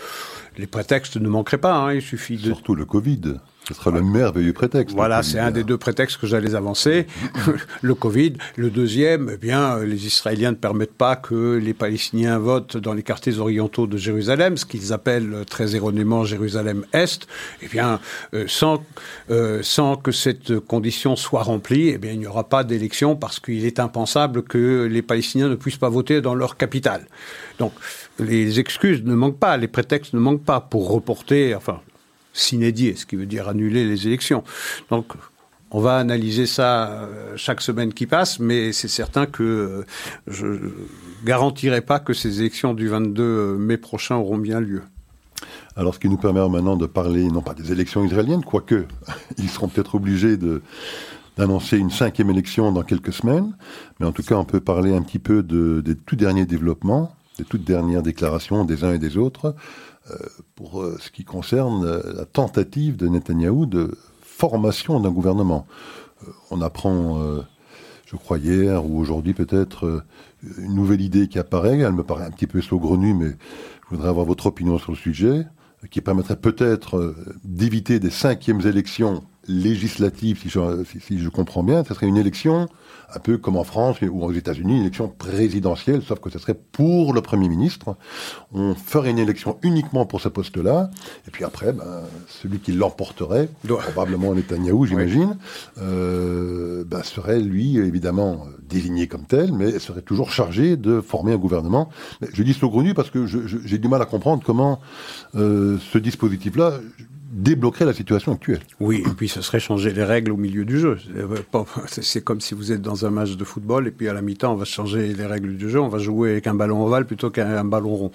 Les prétextes ne manqueraient pas, hein, il suffit de... Surtout le Covid. Ce sera le merveilleux prétexte. Voilà, c'est un des deux prétextes que j'allais avancer. [LAUGHS] le Covid. Le deuxième, eh bien, les Israéliens ne permettent pas que les Palestiniens votent dans les quartiers orientaux de Jérusalem, ce qu'ils appellent très erronément Jérusalem-Est. Eh bien, euh, sans, euh, sans que cette condition soit remplie, eh bien, il n'y aura pas d'élection parce qu'il est impensable que les Palestiniens ne puissent pas voter dans leur capitale. Donc, les excuses ne manquent pas, les prétextes ne manquent pas pour reporter, enfin, s'inédier, ce qui veut dire annuler les élections. Donc, on va analyser ça chaque semaine qui passe, mais c'est certain que je garantirai pas que ces élections du 22 mai prochain auront bien lieu. Alors, ce qui nous permet maintenant de parler, non pas des élections israéliennes, quoique [LAUGHS] ils seront peut-être obligés d'annoncer une cinquième élection dans quelques semaines, mais en tout cas, on peut parler un petit peu de, des tout derniers développements, des toutes dernières déclarations des uns et des autres, euh, pour euh, ce qui concerne euh, la tentative de Netanyahou de formation d'un gouvernement. on apprend, je crois hier ou aujourd'hui peut-être, une nouvelle idée qui apparaît. Elle me paraît un petit peu saugrenue, mais je voudrais avoir votre opinion sur le sujet, qui permettrait peut-être d'éviter des cinquièmes élections législatives, si je, si, si je comprends bien. Ce serait une élection un peu comme en France ou aux États-Unis, une élection présidentielle, sauf que ce serait pour le Premier ministre. On ferait une élection uniquement pour ce poste-là, et puis après, ben, celui qui l'emporterait, probablement Netanyahou, j'imagine, euh, ben, serait lui, évidemment, désigné comme tel, mais serait toujours chargé de former un gouvernement. Mais je dis saugrenu parce que j'ai du mal à comprendre comment euh, ce dispositif-là débloquerait la situation actuelle. Oui, et puis ce serait changer les règles au milieu du jeu. [LAUGHS] C'est comme si vous êtes dans un match de football et puis à la mi-temps, on va changer les règles du jeu, on va jouer avec un ballon ovale plutôt qu'un ballon rond.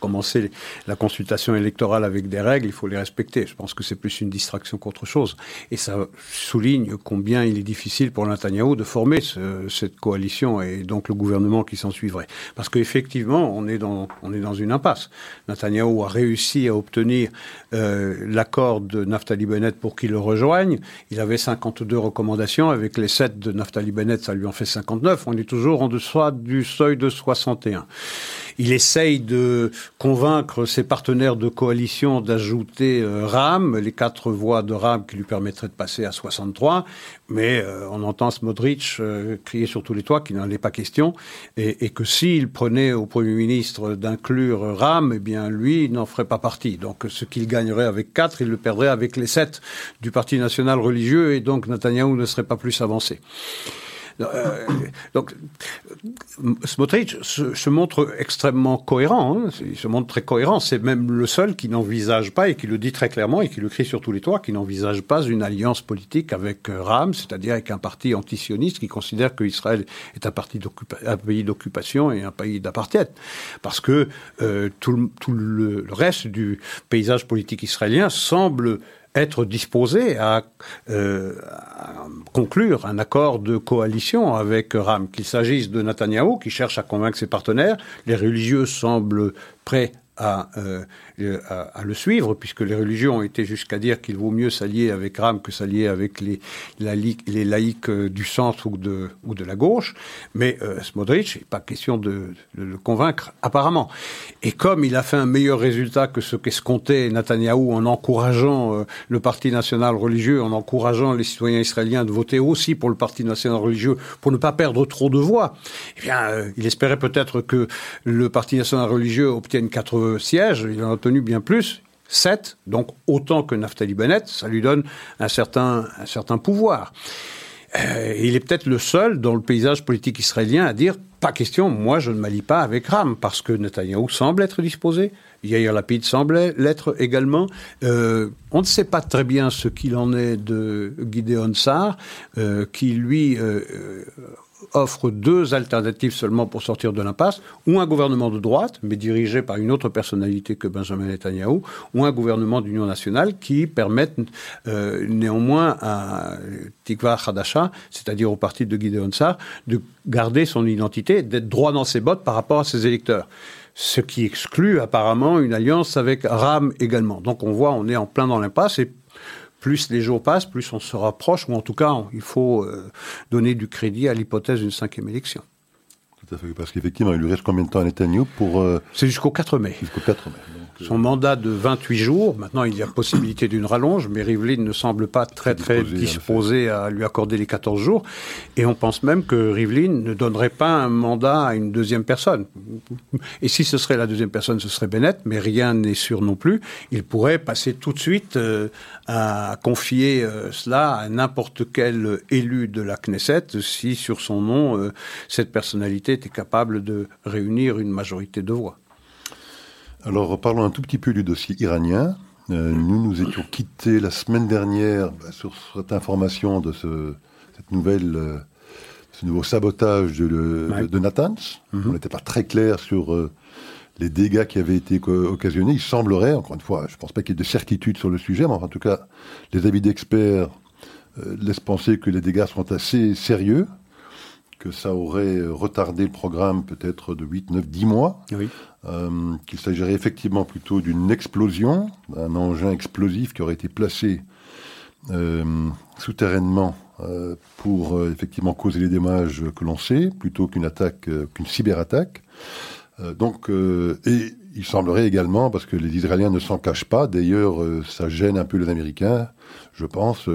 Commencer la consultation électorale avec des règles, il faut les respecter. Je pense que c'est plus une distraction qu'autre chose. Et ça souligne combien il est difficile pour Netanyahu de former cette coalition et donc le gouvernement qui s'en suivrait. Parce qu'effectivement, on est dans on est dans une impasse. Netanyahu a réussi à obtenir euh, l'accord de Naftali Bennett pour qu'il le rejoigne. Il avait 52 recommandations. Avec les 7 de Naftali Bennett, ça lui en fait 59. On est toujours en dessous du seuil de 61. Il essaye de convaincre ses partenaires de coalition d'ajouter euh, RAM, les quatre voix de RAM qui lui permettraient de passer à 63. Mais euh, on entend Smodrich euh, crier sur tous les toits qu'il n'en est pas question et, et que s'il prenait au Premier ministre d'inclure RAM, eh bien lui, n'en ferait pas partie. Donc ce qu'il gagnerait avec quatre, il le perdrait avec les sept du Parti national religieux et donc Netanyahu ne serait pas plus avancé. Euh, donc, Smotrich se, montre extrêmement cohérent. Hein. Il se montre très cohérent. C'est même le seul qui n'envisage pas, et qui le dit très clairement, et qui le crie sur tous les toits, qui n'envisage pas une alliance politique avec euh, Ram, c'est-à-dire avec un parti antisioniste qui considère qu'Israël est un, parti pays d'occupation et un pays d'apartheid. Parce que euh, tout le reste du paysage politique israélien semble être disposé à, euh, à, conclure un accord de coalition avec Ram, qu'il s'agisse de Netanyahou qui cherche à convaincre ses partenaires, les religieux semblent prêts à, euh, à, le suivre, puisque les religieux ont été jusqu'à dire qu'il vaut mieux s'allier avec Ram que s'allier avec les, laïcs euh, du centre ou de, ou de la gauche. Mais euh, Smodrich, pas question de, le convaincre, apparemment. Et comme il a fait un meilleur résultat que ce qu'escomptait Netanyahou en encourageant euh, le Parti national religieux, en encourageant les citoyens israéliens de voter aussi pour le Parti national religieux, pour ne pas perdre trop de voix, eh bien, il espérait peut-être que le Parti national religieux obtienne quatre sièges, il en obtenu bien plus, 7, donc autant que Naftali Bennett, ça lui donne un certain, un certain pouvoir. Euh, il est peut-être le seul dans le paysage politique israélien à dire pas question, moi je ne m'allie pas avec Ram, parce que Netanyahou semble être disposé, Yair Lapid semble l'être également. Euh, on ne sait pas très bien ce qu'il en est de Gideon Sar, euh, qui lui offre deux alternatives seulement pour sortir de l'impasse, ou un gouvernement de droite, mais dirigé par une autre personnalité que Benjamin Netanyahu, ou un gouvernement d'union nationale qui permette euh, néanmoins à Tikva Hadasha, c'est-à-dire au parti de Gideon Sar, de garder son identité, d'être droit dans ses bottes par rapport à ses électeurs ce qui exclut apparemment une alliance avec Ram également. Donc on voit, on est en plein dans l'impasse et plus les jours passent, plus on se rapproche, ou en tout cas, il faut euh, donner du crédit à l'hypothèse d'une cinquième élection. Tout à fait, parce qu'effectivement, il lui reste combien de temps à Netanyahu pour... Euh, C'est jusqu'au 4 mai. Jusqu'au 4 mai. Son mandat de 28 jours, maintenant il y a possibilité d'une rallonge, mais Rivlin ne semble pas très très disposé, à lui accorder les 14 jours. Et on pense même que Rivlin ne donnerait pas un mandat à une deuxième personne. Et si ce serait la deuxième personne, ce serait Bennett, mais rien n'est sûr non plus. Il pourrait passer tout de suite euh, à confier euh, cela à n'importe quel élu de la Knesset si sur son nom euh, cette personnalité était capable de réunir une majorité de voix. Alors parlons un tout petit peu du dossier iranien. Euh, nous nous étions quittés la semaine dernière bah, sur cette information de ce, cette nouvelle, euh, ce nouveau sabotage de, de, Natanz. Mhm. On n'était pas très clair sur euh, les dégâts qui avaient été occasionnés. Il semblerait, encore une fois, je ne pense pas qu'il y ait de certitude sur le sujet, mais en tout cas, les avis d'experts laissent penser que les dégâts sont assez sérieux que ça aurait retardé le programme peut-être de 8, 9, 10 mois, euh, qu'il s'agirait effectivement plutôt d'une explosion, d'un engin explosif qui aurait été placé euh, souterrainement euh, pour effectivement causer les dommages que l'on sait, plutôt qu'une attaque, qu'une cyberattaque. donc, et il semblerait également, parce que les Israéliens ne s'en cachent pas, d'ailleurs ça gêne un peu les Américains, je pense,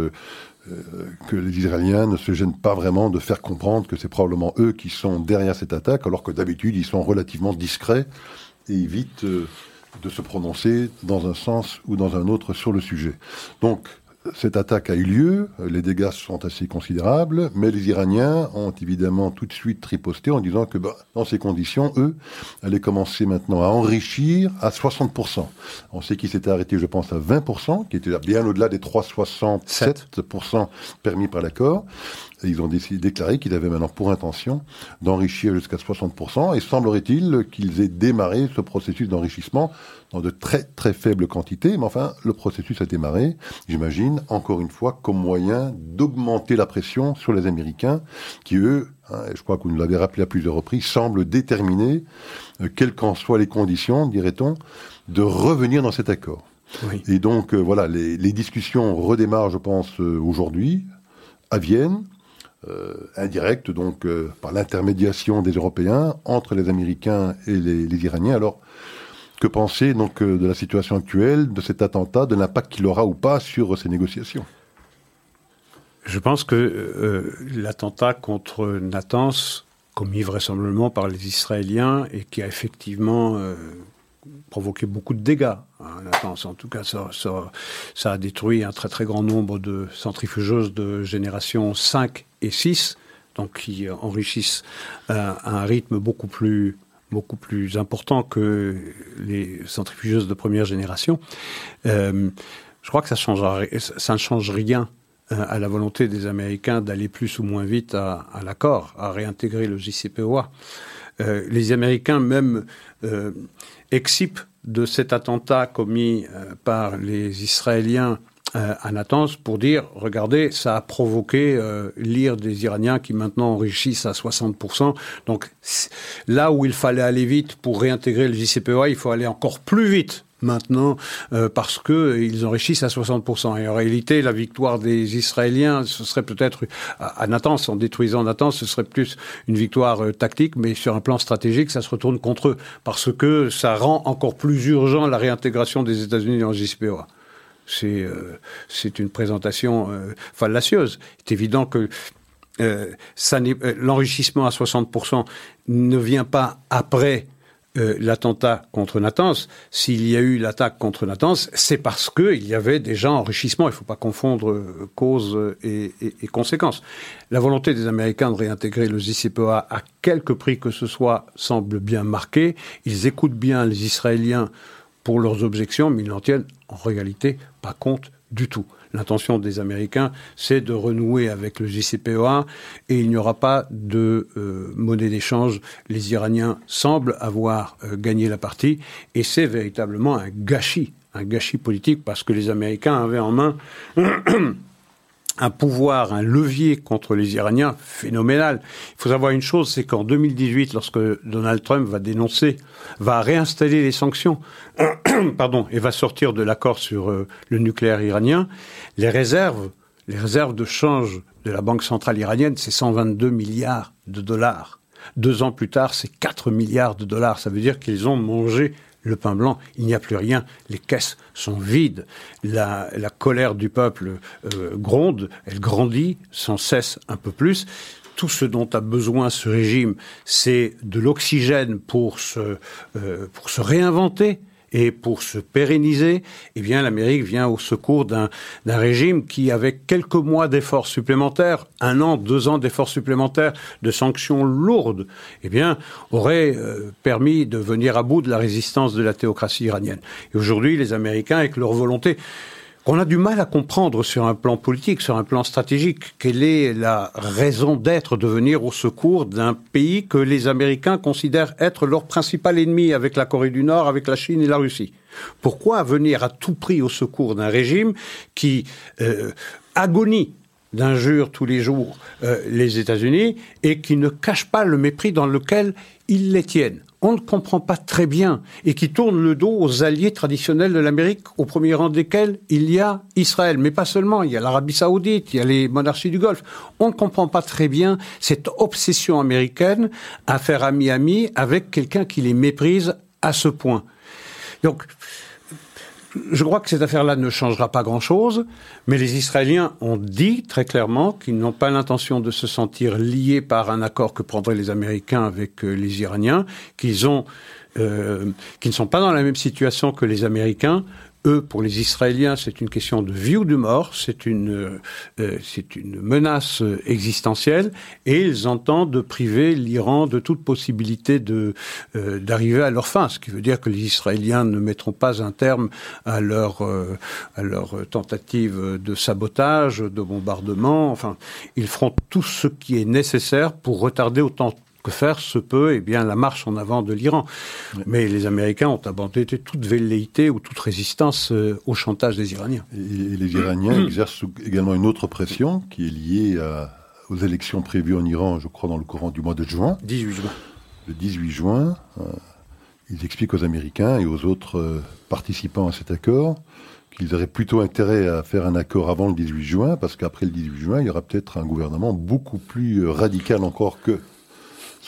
que les Israéliens ne se gênent pas vraiment de faire comprendre que c'est probablement eux qui sont derrière cette attaque, alors que d'habitude ils sont relativement discrets et évitent euh, de se prononcer dans un sens ou dans un autre sur le sujet. Donc cette attaque a eu lieu, les dégâts sont assez considérables, mais les Iraniens ont évidemment tout de suite triposté en disant que bah, dans ces conditions, eux, allaient commencer maintenant à enrichir à 60%. On sait qu'ils s'étaient arrêtés, je pense, à 20%, qui était bien au-delà des 3,67% permis par l'accord. ils ont déclaré qu'ils avaient maintenant pour intention d'enrichir jusqu'à 60%. Et semblerait-il qu'ils aient démarré ce processus d'enrichissement dans de très très faibles quantités. Mais enfin, le processus a démarré, j'imagine, encore une fois, comme moyen d'augmenter la pression sur les Américains, qui eux, hein, je crois que vous nous l'avez rappelé à plusieurs reprises, semblent déterminés, euh, quelles qu'en soient les conditions, dirait-on, de revenir dans cet accord. Oui. Et donc, euh, voilà, les, les discussions redémarrent, je pense, euh, aujourd'hui, à Vienne, euh, indirecte, donc euh, par l'intermédiation des Européens entre les Américains et les, les Iraniens. Alors, que penser donc euh, de la situation actuelle, de cet attentat, de l'impact qu'il aura ou pas sur ces négociations Je pense que euh, l'attentat contre Natanz, commis vraisemblablement par les Israéliens et qui a effectivement euh, provoqué beaucoup de dégâts. Hein, Natanz, en tout cas, ça, a détruit un très très grand nombre de centrifugeuses de génération 5 et 6, donc qui euh, enrichissent euh, à un rythme beaucoup plus beaucoup plus important que les centrifugeuses de première génération. Euh, je crois que ça, ne change rien euh, à la volonté des Américains d'aller plus ou moins vite à, l'accord, à réintégrer le JCPOA. Euh, les Américains même excipent de cet attentat commis par les Israéliens euh, à Natanz pour dire, regardez, ça a provoqué euh, l'ire des Iraniens qui maintenant enrichissent à 60%. Donc là où il fallait aller vite pour réintégrer le JCPOA, il faut aller encore plus vite maintenant euh, parce que ils enrichissent à 60%. Et en réalité, la victoire des Israéliens, ce serait peut-être à Natanz, en détruisant Natanz, ce serait plus une victoire euh, tactique, mais sur un plan stratégique, ça se retourne contre eux parce que ça rend encore plus urgent la réintégration des États-Unis dans le JCPOA. C'est euh, c'est une présentation euh, fallacieuse. C'est évident que euh, l'enrichissement à 60% ne vient pas après l'attentat contre Natanz. S'il y a eu l'attaque contre Natanz, c'est parce qu'il y avait déjà enrichissement. Il ne faut pas confondre cause et, et- conséquences. La volonté des Américains de réintégrer le JCPOA à quelque prix que ce soit semble bien marquée. Ils écoutent bien les Israéliens pour leurs objections, mais ils n'en tiennent en réalité pas compte du tout. L'intention des Américains, c'est de renouer avec le JCPOA et il n'y aura pas de euh, monnaie d'échange. Les Iraniens semblent avoir euh, gagné la partie et c'est véritablement un gâchis, un gâchis politique parce que les Américains avaient en main [CLEARS THROAT] un pouvoir, un levier contre les Iraniens phénoménal. Il faut savoir une chose, c'est qu'en 2018, lorsque Donald Trump va dénoncer, va réinstaller les sanctions, [CLEARS THROAT] pardon, et va sortir de l'accord sur euh, le nucléaire iranien, les réserves, les réserves de change de la Banque centrale iranienne, c'est 122 milliards de dollars. Deux ans plus tard, c'est 4 milliards de dollars. Ça veut dire qu'ils ont mangé le pain blanc, il n'y a plus rien, les caisses sont vides, la, la colère du peuple euh, gronde, elle grandit sans cesse un peu plus. Tout ce dont a besoin ce régime, c'est de l'oxygène pour euh, pour se réinventer et pour se pérenniser. Eh bien, l'Amérique vient au secours d'un régime qui, avec quelques mois d'efforts supplémentaires, un an, deux ans d'efforts supplémentaires, de sanctions lourdes, eh bien, aurait euh, permis de venir à bout de la résistance de la théocratie iranienne. Et aujourd'hui, les Américains, avec leur volonté, qu'on a du mal à comprendre sur un plan politique, sur un plan stratégique. Quelle est la raison d'être de venir au secours d'un pays que les Américains considèrent être leur principal ennemi avec la Corée du Nord, avec la Chine et la Russie Pourquoi venir à tout prix au secours d'un régime qui euh, agonie d'injures tous les jours euh, les États-Unis et qui ne cache pas le mépris dans lequel ils les tiennent? On ne comprend pas très bien et qui tourne le dos aux alliés traditionnels de l'Amérique, au premier rang desquels il y a Israël, mais pas seulement, il y a l'Arabie saoudite, il y a les monarchies du Golfe. On ne comprend pas très bien cette obsession américaine à faire ami-ami avec quelqu'un qui les méprise à ce point. Donc, je crois que cette affaire-là ne changera pas grand-chose, mais les Israéliens ont dit très clairement qu'ils n'ont pas l'intention de se sentir liés par un accord que prendraient les Américains avec euh, les Iraniens, euh, qu'ils ne sont pas dans la même situation que les Américains, eux, pour les Israéliens, c'est une question de vie ou de mort, c'est une, euh, une menace existentielle, et ils entendent priver l'Iran de toute possibilité euh, d'arriver à leur fin, ce qui veut dire que les Israéliens ne mettront pas un terme à leur euh, à leur tentative de sabotage, de bombardement. Enfin, ils feront tout ce qui est nécessaire pour retarder autant que faire se peut eh bien, la marche en avant de l'Iran. Mais les Américains ont abandonné toute velléité ou toute résistance euh, au chantage des Iraniens. Et, les Iraniens exercent également une autre pression qui est liée aux élections prévues en Iran, je crois, dans le courant du mois de juin. 18 juin. Le 18 juin, euh, ils expliquent aux Américains et aux autres euh, participants à cet accord qu'ils auraient plutôt intérêt à faire un accord avant le 18 juin, parce qu'après le 18 juin, il y aura peut-être un gouvernement beaucoup plus radical encore que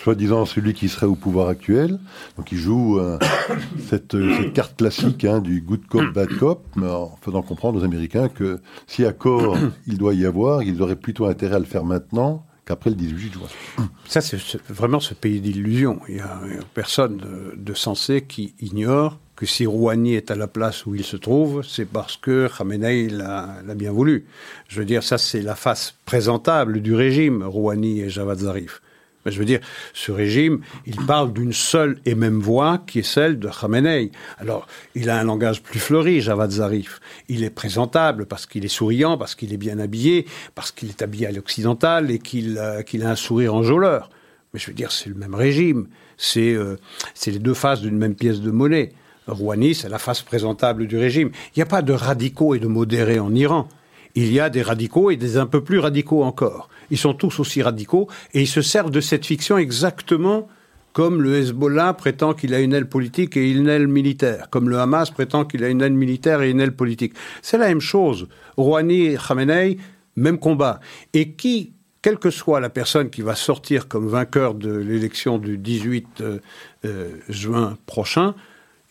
soi-disant celui qui serait au pouvoir actuel. Donc il joue euh, [COUGHS] cette, cette, carte classique hein, du good cop, bad cop, en faisant comprendre aux Américains que si accord [COUGHS] il doit y avoir, ils auraient plutôt intérêt à le faire maintenant qu'après le 18 juin. Ça, c'est vraiment ce pays d'illusion. Il n'y a, personne de, de, sensé qui ignore que si Rouhani est à la place où il se trouve, c'est parce que Khamenei l'a bien voulu. Je veux dire, ça, c'est la face présentable du régime, Rouhani et Javad Zarif. Je veux dire, ce régime, il parle d'une seule et même voix qui est celle de Khamenei. Alors, il a un langage plus fleuri, Javad Zarif. Il est présentable parce qu'il est souriant, parce qu'il est bien habillé, parce qu'il est habillé à l'occidental et qu'il euh, a un sourire enjôleur. Mais je veux dire, c'est le même régime. C'est euh, les deux faces d'une même pièce de monnaie. Rouhani, c'est la face présentable du régime. Il n'y a pas de radicaux et de modérés en Iran. Il y a des radicaux et des un peu plus radicaux encore. Ils sont tous aussi radicaux et ils se servent de cette fiction exactement comme le Hezbollah prétend qu'il a une aile politique et une aile militaire, comme le Hamas prétend qu'il a une aile militaire et une aile politique. C'est la même chose. Rouhani et Khamenei, même combat. Et qui, quelle que soit la personne qui va sortir comme vainqueur de l'élection du 18 euh, euh, juin prochain,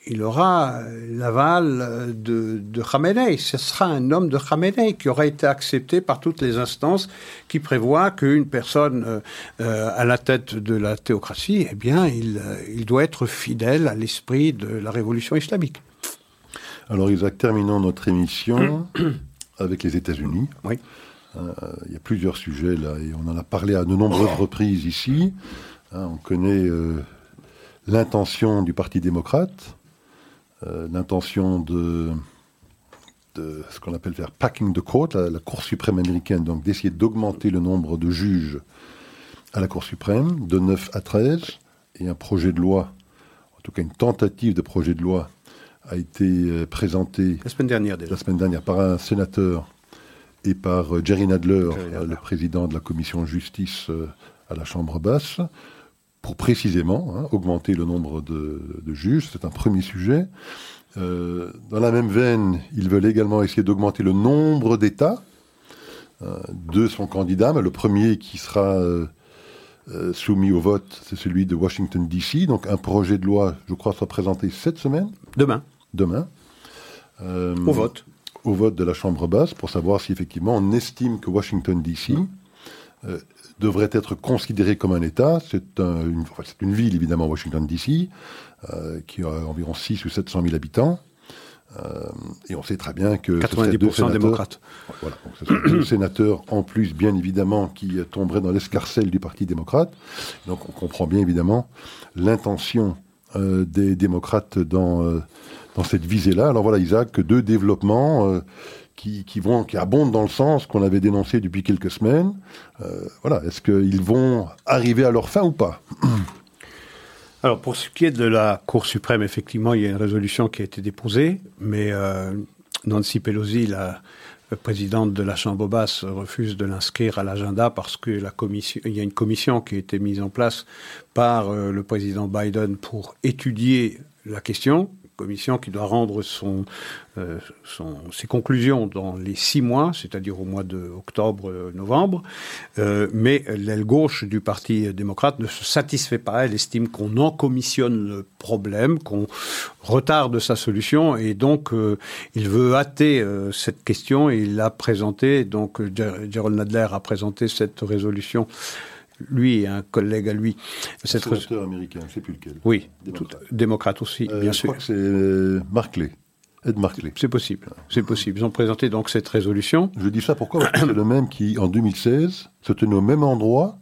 il aura l'aval de, de Khamenei. Ce sera un homme de Khamenei qui aura été accepté par toutes les instances qui prévoient qu'une personne euh, euh, à la tête de la théocratie, eh bien, il, euh, il doit être fidèle à l'esprit de la révolution islamique. Alors, Isaac, terminons notre émission [COUGHS] avec les États-Unis. Oui. il y a plusieurs sujets là, et on en a parlé à de nombreuses reprises ici. Hein, on connaît l'intention du Parti démocrate euh, l'intention de, de, ce qu'on appelle faire packing the court, la, Cour suprême américaine, donc d'essayer d'augmenter le nombre de juges à la Cour suprême de 9 à 13, et un projet de loi, en tout cas une tentative de projet de loi, a été euh, présenté la semaine dernière, déjà. La semaine dernière par un sénateur et par euh, Jerry Nadler, le président de la commission justice à la Chambre basse, pour précisément hein, augmenter le nombre de, juges. C'est un premier sujet. Euh, dans la même veine, ils veulent également essayer d'augmenter le nombre d'États euh, de son candidat. Mais le premier qui sera euh, soumis au vote, c'est celui de Washington, D.C. Donc un projet de loi, je crois, sera présenté cette semaine. Demain. Demain. au vote. Au vote de la Chambre basse pour savoir si effectivement on estime que Washington, D.C devrait être considéré comme un État. C'est une, une, ville, évidemment, Washington, D.C., euh, qui a environ 6 ou 700 000 habitants. Euh, et on sait très bien que 90% démocrates. Voilà, donc ce sont deux sénateurs en plus, bien évidemment, qui tomberaient dans l'escarcelle du Parti démocrate. Donc on comprend bien évidemment l'intention euh, des démocrates dans, dans cette visée-là. Alors voilà, Isaac, deux développements qui, vont, qui abondent dans le sens qu'on avait dénoncé depuis quelques semaines. Euh, voilà, est-ce qu'ils vont arriver à leur fin ou pas? [CLEARS THROAT] Alors, pour ce qui est de la Cour suprême, effectivement, il y a une résolution qui a été déposée, mais euh, Nancy Pelosi, la présidente de la Chambre basse, refuse de l'inscrire à l'agenda parce que la commission, il y a une commission qui a été mise en place par euh, le président Biden pour étudier la question commission qui doit rendre euh, ses conclusions dans les six mois, c'est-à-dire au mois de octobre-novembre. Euh, mais l'aile gauche du Parti démocrate ne se satisfait pas. Elle estime qu'on en commissionne le problème, qu'on retarde sa solution, et donc euh, il veut hâter cette question. Et il a présenté, donc Gerald Nadler a présenté cette résolution lui et un collègue à lui. Cette sénateur américain, je ne sais plus lequel. Oui, démocrate, aussi, euh, bien je sûr. Je crois que c'est Markley. Ed Markley. C'est possible. C'est possible. Ils ont présenté donc cette résolution. Je dis ça pourquoi? Parce que c'est le même qui, en 2016, se tenait au même endroit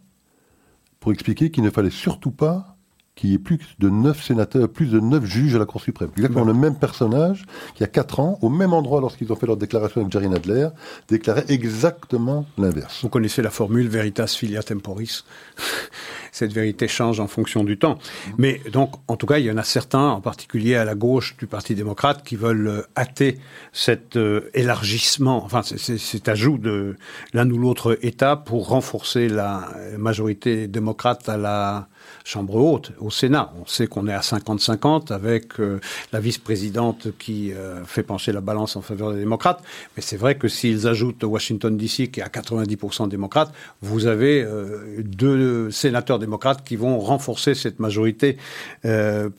pour expliquer qu'il ne fallait surtout pas qu'il y ait plus de neuf sénateurs, plus de neuf juges à la Cour suprême. Exactement le même personnage qui, il y a quatre ans, au même endroit, lorsqu'ils ont fait leur déclaration avec Jerry Nadler, déclarait exactement l'inverse. Vous connaissez la formule veritas filia temporis. [LAUGHS] Cette vérité change en fonction du temps. Mais donc, en tout cas, il y en a certains, en particulier à la gauche du Parti démocrate, qui veulent euh, hâter cet euh, élargissement, enfin, c- c- cet ajout de l'un ou l'autre État pour renforcer la majorité démocrate à la Chambre haute, au Sénat. On sait qu'on est à 50-50 avec euh, la vice-présidente qui euh, fait pencher la balance en faveur des démocrates. Mais c'est vrai que s'ils ajoutent Washington DC, qui est à 90% démocrate, vous avez euh, deux sénateurs démocrates qui vont renforcer cette majorité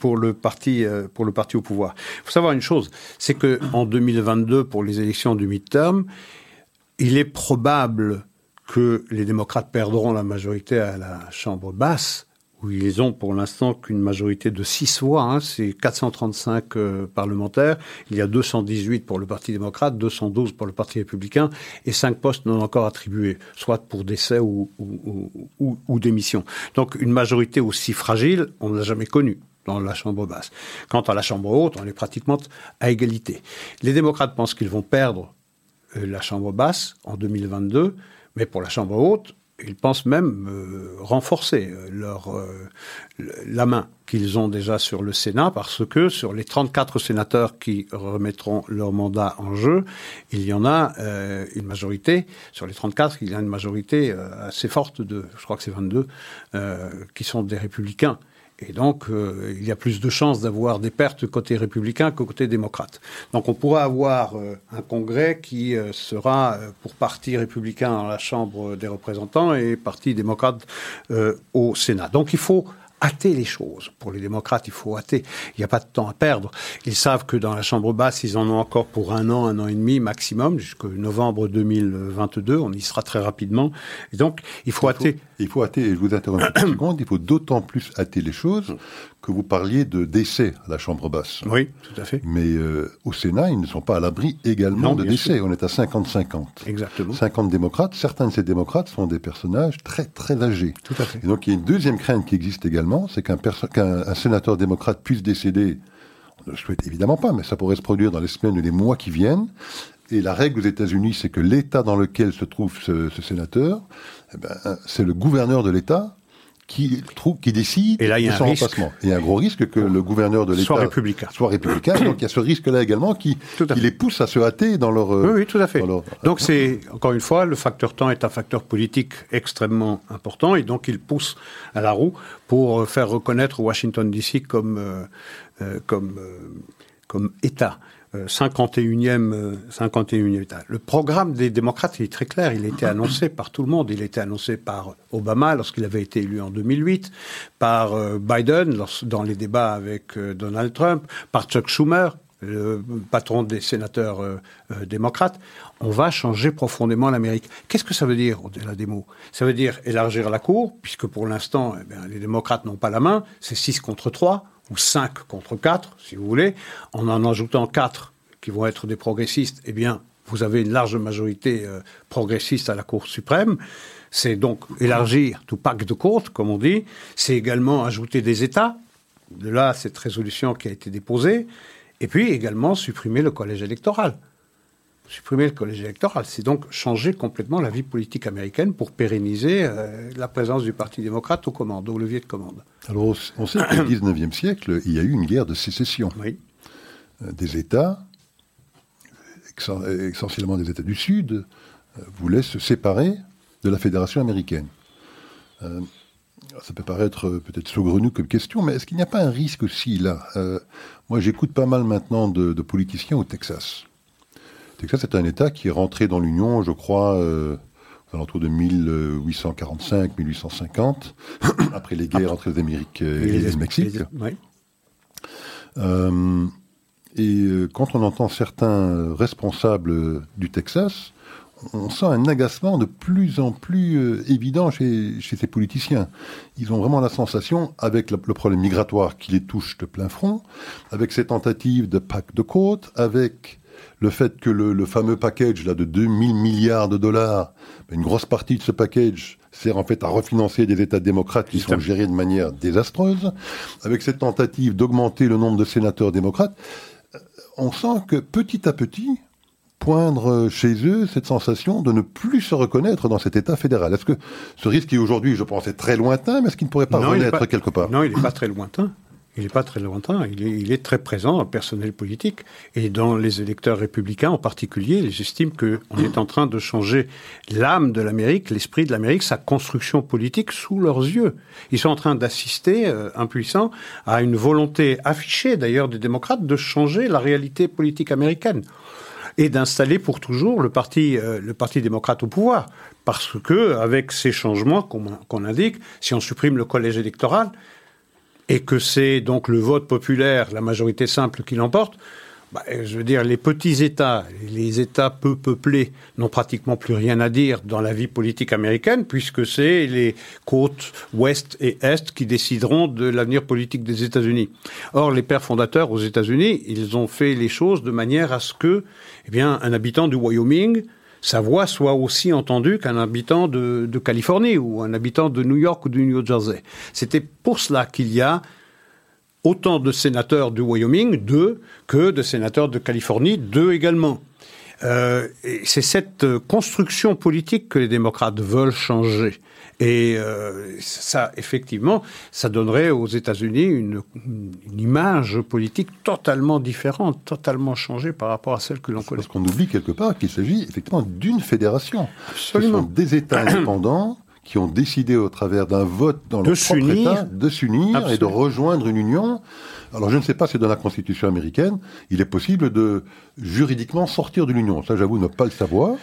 pour le parti pour le parti au pouvoir. Il faut savoir une chose, c'est que en 2022, pour les élections du midterm, il est probable que les démocrates perdront la majorité à la Chambre basse, où ils ont pour l'instant qu'une majorité de 6 voix, hein, c'est 435 euh, parlementaires, il y a 218 pour le Parti démocrate, 212 pour le Parti républicain, et 5 postes non encore attribués, soit pour décès ou, démission. Donc une majorité aussi fragile, on ne l'a jamais connue dans la Chambre basse. Quant à la Chambre haute, on est pratiquement à égalité. Les démocrates pensent qu'ils vont perdre euh, la Chambre basse en 2022, mais pour la Chambre haute, ils pensent même euh, renforcer euh, leur, euh, la main qu'ils ont déjà sur le Sénat, parce que sur les 34 sénateurs qui remettront leur mandat en jeu, il y en a une majorité, sur les 34, il y a une majorité assez forte de, je crois que c'est 22, euh, qui sont des républicains. Et donc, euh, il y a plus de chances d'avoir des pertes côté républicain que côté démocrate. Donc, on pourra avoir euh, un congrès qui euh, sera pour parti républicain dans la Chambre des représentants et parti démocrate au Sénat. Donc, il faut hâter les choses. Pour les démocrates, il faut hâter. Il n'y a pas de temps à perdre. Ils savent que dans la Chambre basse, ils en ont encore pour un an, un an et demi maximum, jusqu'au novembre 2022. On y sera très rapidement. Et donc, il faut hâter. Il faut hâter, et je vous interromps une [COUGHS] seconde, il faut d'autant plus hâter les choses que vous parliez de décès à la Chambre basse. Oui, tout à fait. Mais euh, au Sénat, ils ne sont pas à l'abri également Non, de décès. sûr. On est à 50-50. Exactement. 50 démocrates. Certains de ces démocrates sont des personnages très très âgés. Tout à fait. Et donc il y a une deuxième crainte qui existe également, c'est qu'un sénateur démocrate puisse décéder. On ne le souhaite évidemment pas, mais ça pourrait se produire dans les semaines ou les mois qui viennent. Et la règle aux États-Unis, c'est que l'État dans lequel se trouve ce, ce sénateur, eh ben, c'est le gouverneur de l'État qui trouve, qui décide Et là, il y a de un son risque. remplacement. Il y a un gros risque que le gouverneur de l'État Soit républicain. soit républicain. donc il y a ce risque-là également qui, les pousse à se hâter dans leur. Oui, oui, tout à fait. leur- Donc c'est, encore une fois, le facteur temps est un facteur politique extrêmement important et donc il pousse à la roue pour euh, faire reconnaître Washington DC comme, euh, euh, comme, euh, comme État. Euh, 51e, euh, 51e État. Le programme des démocrates est très clair. Il a été annoncé par tout le monde. Il a été annoncé par Obama lorsqu'il avait été élu en 2008, par euh, Biden lors- dans les débats avec euh, Donald Trump, par Chuck Schumer, le patron des sénateurs euh, démocrates, on va changer profondément l'Amérique. Qu'est-ce que ça veut dire au-delà des mots? Ça veut dire élargir la Cour, puisque pour l'instant, eh les démocrates n'ont pas la main, c'est 6 contre 3, ou 5 contre 4, si vous voulez. En en ajoutant 4 qui vont être des progressistes, eh bien, vous avez une large majorité euh, progressiste à la Cour suprême. C'est donc élargir tout pack de court, comme on dit. C'est également ajouter des États. De là, cette résolution qui a été déposée. Et puis également supprimer le collège électoral. Supprimer le collège électoral, c'est donc changer complètement la vie politique américaine pour pérenniser euh, la présence du Parti démocrate aux commandes, au levier de commande. Alors, on sait qu'au 19e siècle, il y a eu une guerre de sécession. Oui. Euh, Des États, essen- essentiellement des États du Sud, euh, voulaient se séparer de la Fédération américaine. Ça peut paraître peut-être saugrenu comme question, mais est-ce qu'il n'y a pas un risque aussi là? Moi, j'écoute pas mal maintenant de, de politiciens au Texas. Le Texas est un État qui est rentré dans l'Union, je crois, euh, aux alentours de 1845-1850, [CLEARS THROAT] après les guerres entre les Amériques et, le Mexique. Oui. Euh, et euh, quand on entend certains responsables du Texas, on sent un agacement de plus en plus euh, évident chez, chez ces politiciens. Ils ont vraiment la sensation, avec le, problème migratoire qui les touche de plein front, avec ces tentatives de pacte de côte, avec le fait que le, fameux package là de 2000 milliards de dollars, ben, une grosse partie de ce package sert en fait à refinancer des États démocrates qui sont gérés de manière désastreuse, avec cette tentative d'augmenter le nombre de sénateurs démocrates, euh, on sent que petit à petit, poindre chez eux cette sensation de ne plus se reconnaître dans cet État fédéral. Est-ce que ce risque qui aujourd'hui, je pense, est très lointain, mais est-ce qu'il ne pourrait pas renaître quelque part? Non, il n'est pas très lointain. Il n'est pas très lointain, il est, très présent le personnel politique et dans les électeurs républicains en particulier. J'estime qu'on est en train de changer l'âme de l'Amérique, l'esprit de l'Amérique, sa construction politique sous leurs yeux. Ils sont en train d'assister, euh, impuissants, à une volonté affichée d'ailleurs des démocrates de changer la réalité politique américaine et d'installer pour toujours le parti, euh, le parti démocrate au pouvoir. Parce que, avec ces changements qu'on indique, si on supprime le collège électoral, et que c'est donc le vote populaire, la majorité simple qui l'emporte, bah, je veux dire, les petits États, les États peu peuplés n'ont pratiquement plus rien à dire dans la vie politique américaine, puisque c'est les côtes ouest et est qui décideront de l'avenir politique des États-Unis. Or, les pères fondateurs aux États-Unis, ils ont fait les choses de manière à ce que, eh bien, un habitant du Wyoming, sa voix soit aussi entendue qu'un habitant de, Californie ou un habitant de New York ou du New Jersey. C'était pour cela qu'il y a autant de sénateurs du Wyoming, deux, que de sénateurs de Californie, deux également. Euh, c'est cette construction politique que les démocrates veulent changer. Et euh, ça, effectivement, ça donnerait aux États-Unis une, une, image politique totalement différente, totalement changée par rapport à celle que l'on connaît. Parce qu'on oublie quelque part qu'il s'agit effectivement d'une fédération. Absolument. Ce sont des États [CLEARS THROAT] indépendants qui ont décidé au travers d'un vote dans le propre État de s'unir et de rejoindre une union. Alors je ne sais pas si dans la Constitution américaine, il est possible de juridiquement sortir de l'union. Ça, j'avoue ne pas le savoir.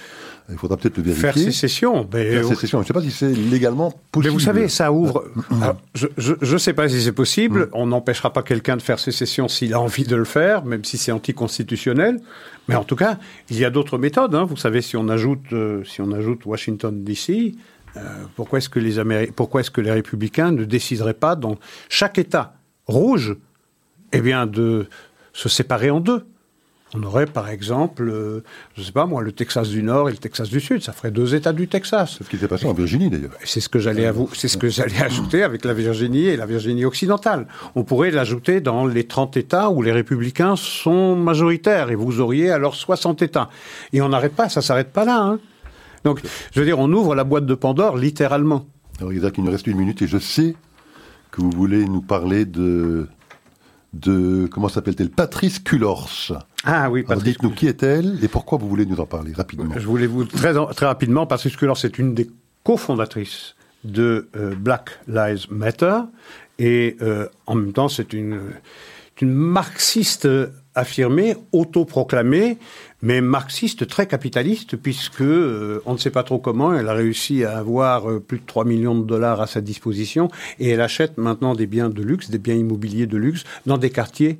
Il faudra peut-être le vérifier. Faire sécession. Faire sécession. Je ne sais pas si c'est légalement possible. Mais vous savez, ça ouvre. je ne sais pas si c'est possible. Mm. On n'empêchera pas quelqu'un de faire sécession s'il a envie de le faire, même si c'est anticonstitutionnel. Mais en tout cas, il y a d'autres méthodes. Hein. Vous savez, si on ajoute, euh, si on ajoute Washington D.C., euh, pourquoi est-ce que les pourquoi est-ce que les républicains ne décideraient pas dans chaque État rouge, eh bien, de se séparer en deux? On aurait par exemple, euh, je ne sais pas moi, le Texas du Nord et le Texas du Sud. Ça ferait deux États du Texas. C'est ce qui s'est passé en Virginie d'ailleurs. C'est ce que j'allais c'est ce que j'allais ajouter avec la Virginie et la Virginie occidentale. On pourrait l'ajouter dans les 30 États où les républicains sont majoritaires et vous auriez alors 60 États. Et on n'arrête pas, ça s'arrête pas là. Hein. Donc, je veux dire, on ouvre la boîte de Pandore littéralement. Alors, Isaac, il nous reste une minute et je sais que vous voulez nous parler de, de comment s'appelle-t-elle Patrice Cullors. Ah oui, Patrice. Dites-nous qui est-elle et pourquoi vous voulez nous en parler rapidement. Je voulais vous très, très rapidement. Patrice Cullors est une des cofondatrices de euh, Black Lives Matter et euh, en même temps c'est une, une marxiste affirmée, autoproclamée, mais marxiste très capitaliste, puisque euh, on ne sait pas trop comment, elle a réussi à avoir euh, plus de 3 millions de dollars à sa disposition, et elle achète maintenant des biens de luxe, des biens immobiliers de luxe, dans des quartiers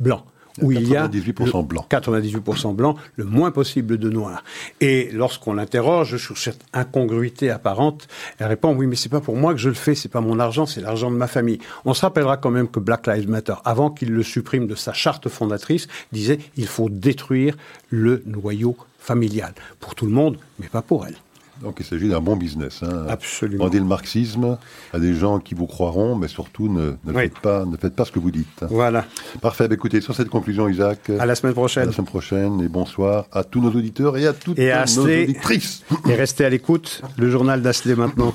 blancs où il y a 98% blanc. 98% blanc, le moins possible de noir. Et lorsqu'on l'interroge sur cette incongruité apparente, elle répond oui, mais c'est pas pour moi que je le fais, c'est pas mon argent, c'est l'argent de ma famille. On se rappellera quand même que Black Lives Matter, avant qu'il le supprime de sa charte fondatrice, disait il faut détruire le noyau familial pour tout le monde, mais pas pour elle. Donc il s'agit d'un bon business. Hein. Absolument. Vendez le marxisme à des gens qui vous croiront, mais surtout ne, faites, pas, ne faites pas ce que vous dites. Voilà. Parfait. Bah, écoutez, sur cette conclusion, Isaac. À la semaine prochaine. À la semaine prochaine et bonsoir à tous nos auditeurs et à toutes nos auditrices. Et restez à l'écoute. Le journal d'Asley maintenant.